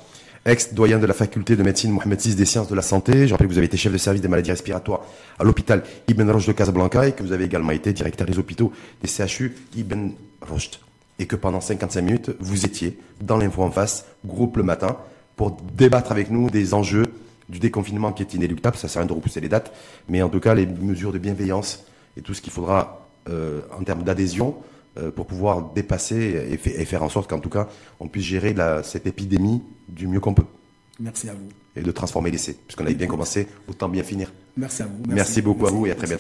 ex-doyen de la faculté de médecine Mohamed VI des sciences de la santé. Je rappelle que vous avez été chef de service des maladies respiratoires à l'hôpital Ibn Roche de Casablanca et que vous avez également été directeur des hôpitaux des CHU Ibn Roche. Et que pendant 55 minutes, vous étiez dans l'info en face, groupe le matin, pour débattre avec nous des enjeux du déconfinement qui est inéluctable. Ça sert à rien de repousser les dates, mais en tout cas, les mesures de bienveillance et tout ce qu'il faudra euh, en termes d'adhésion euh, pour pouvoir dépasser et, faire en sorte qu'en tout cas, on puisse gérer cette épidémie du mieux qu'on peut. Merci à vous. Et de transformer l'essai. Puisqu'on avait bien commencé, autant bien finir. Merci à vous. Merci, beaucoup à vous et à très bientôt.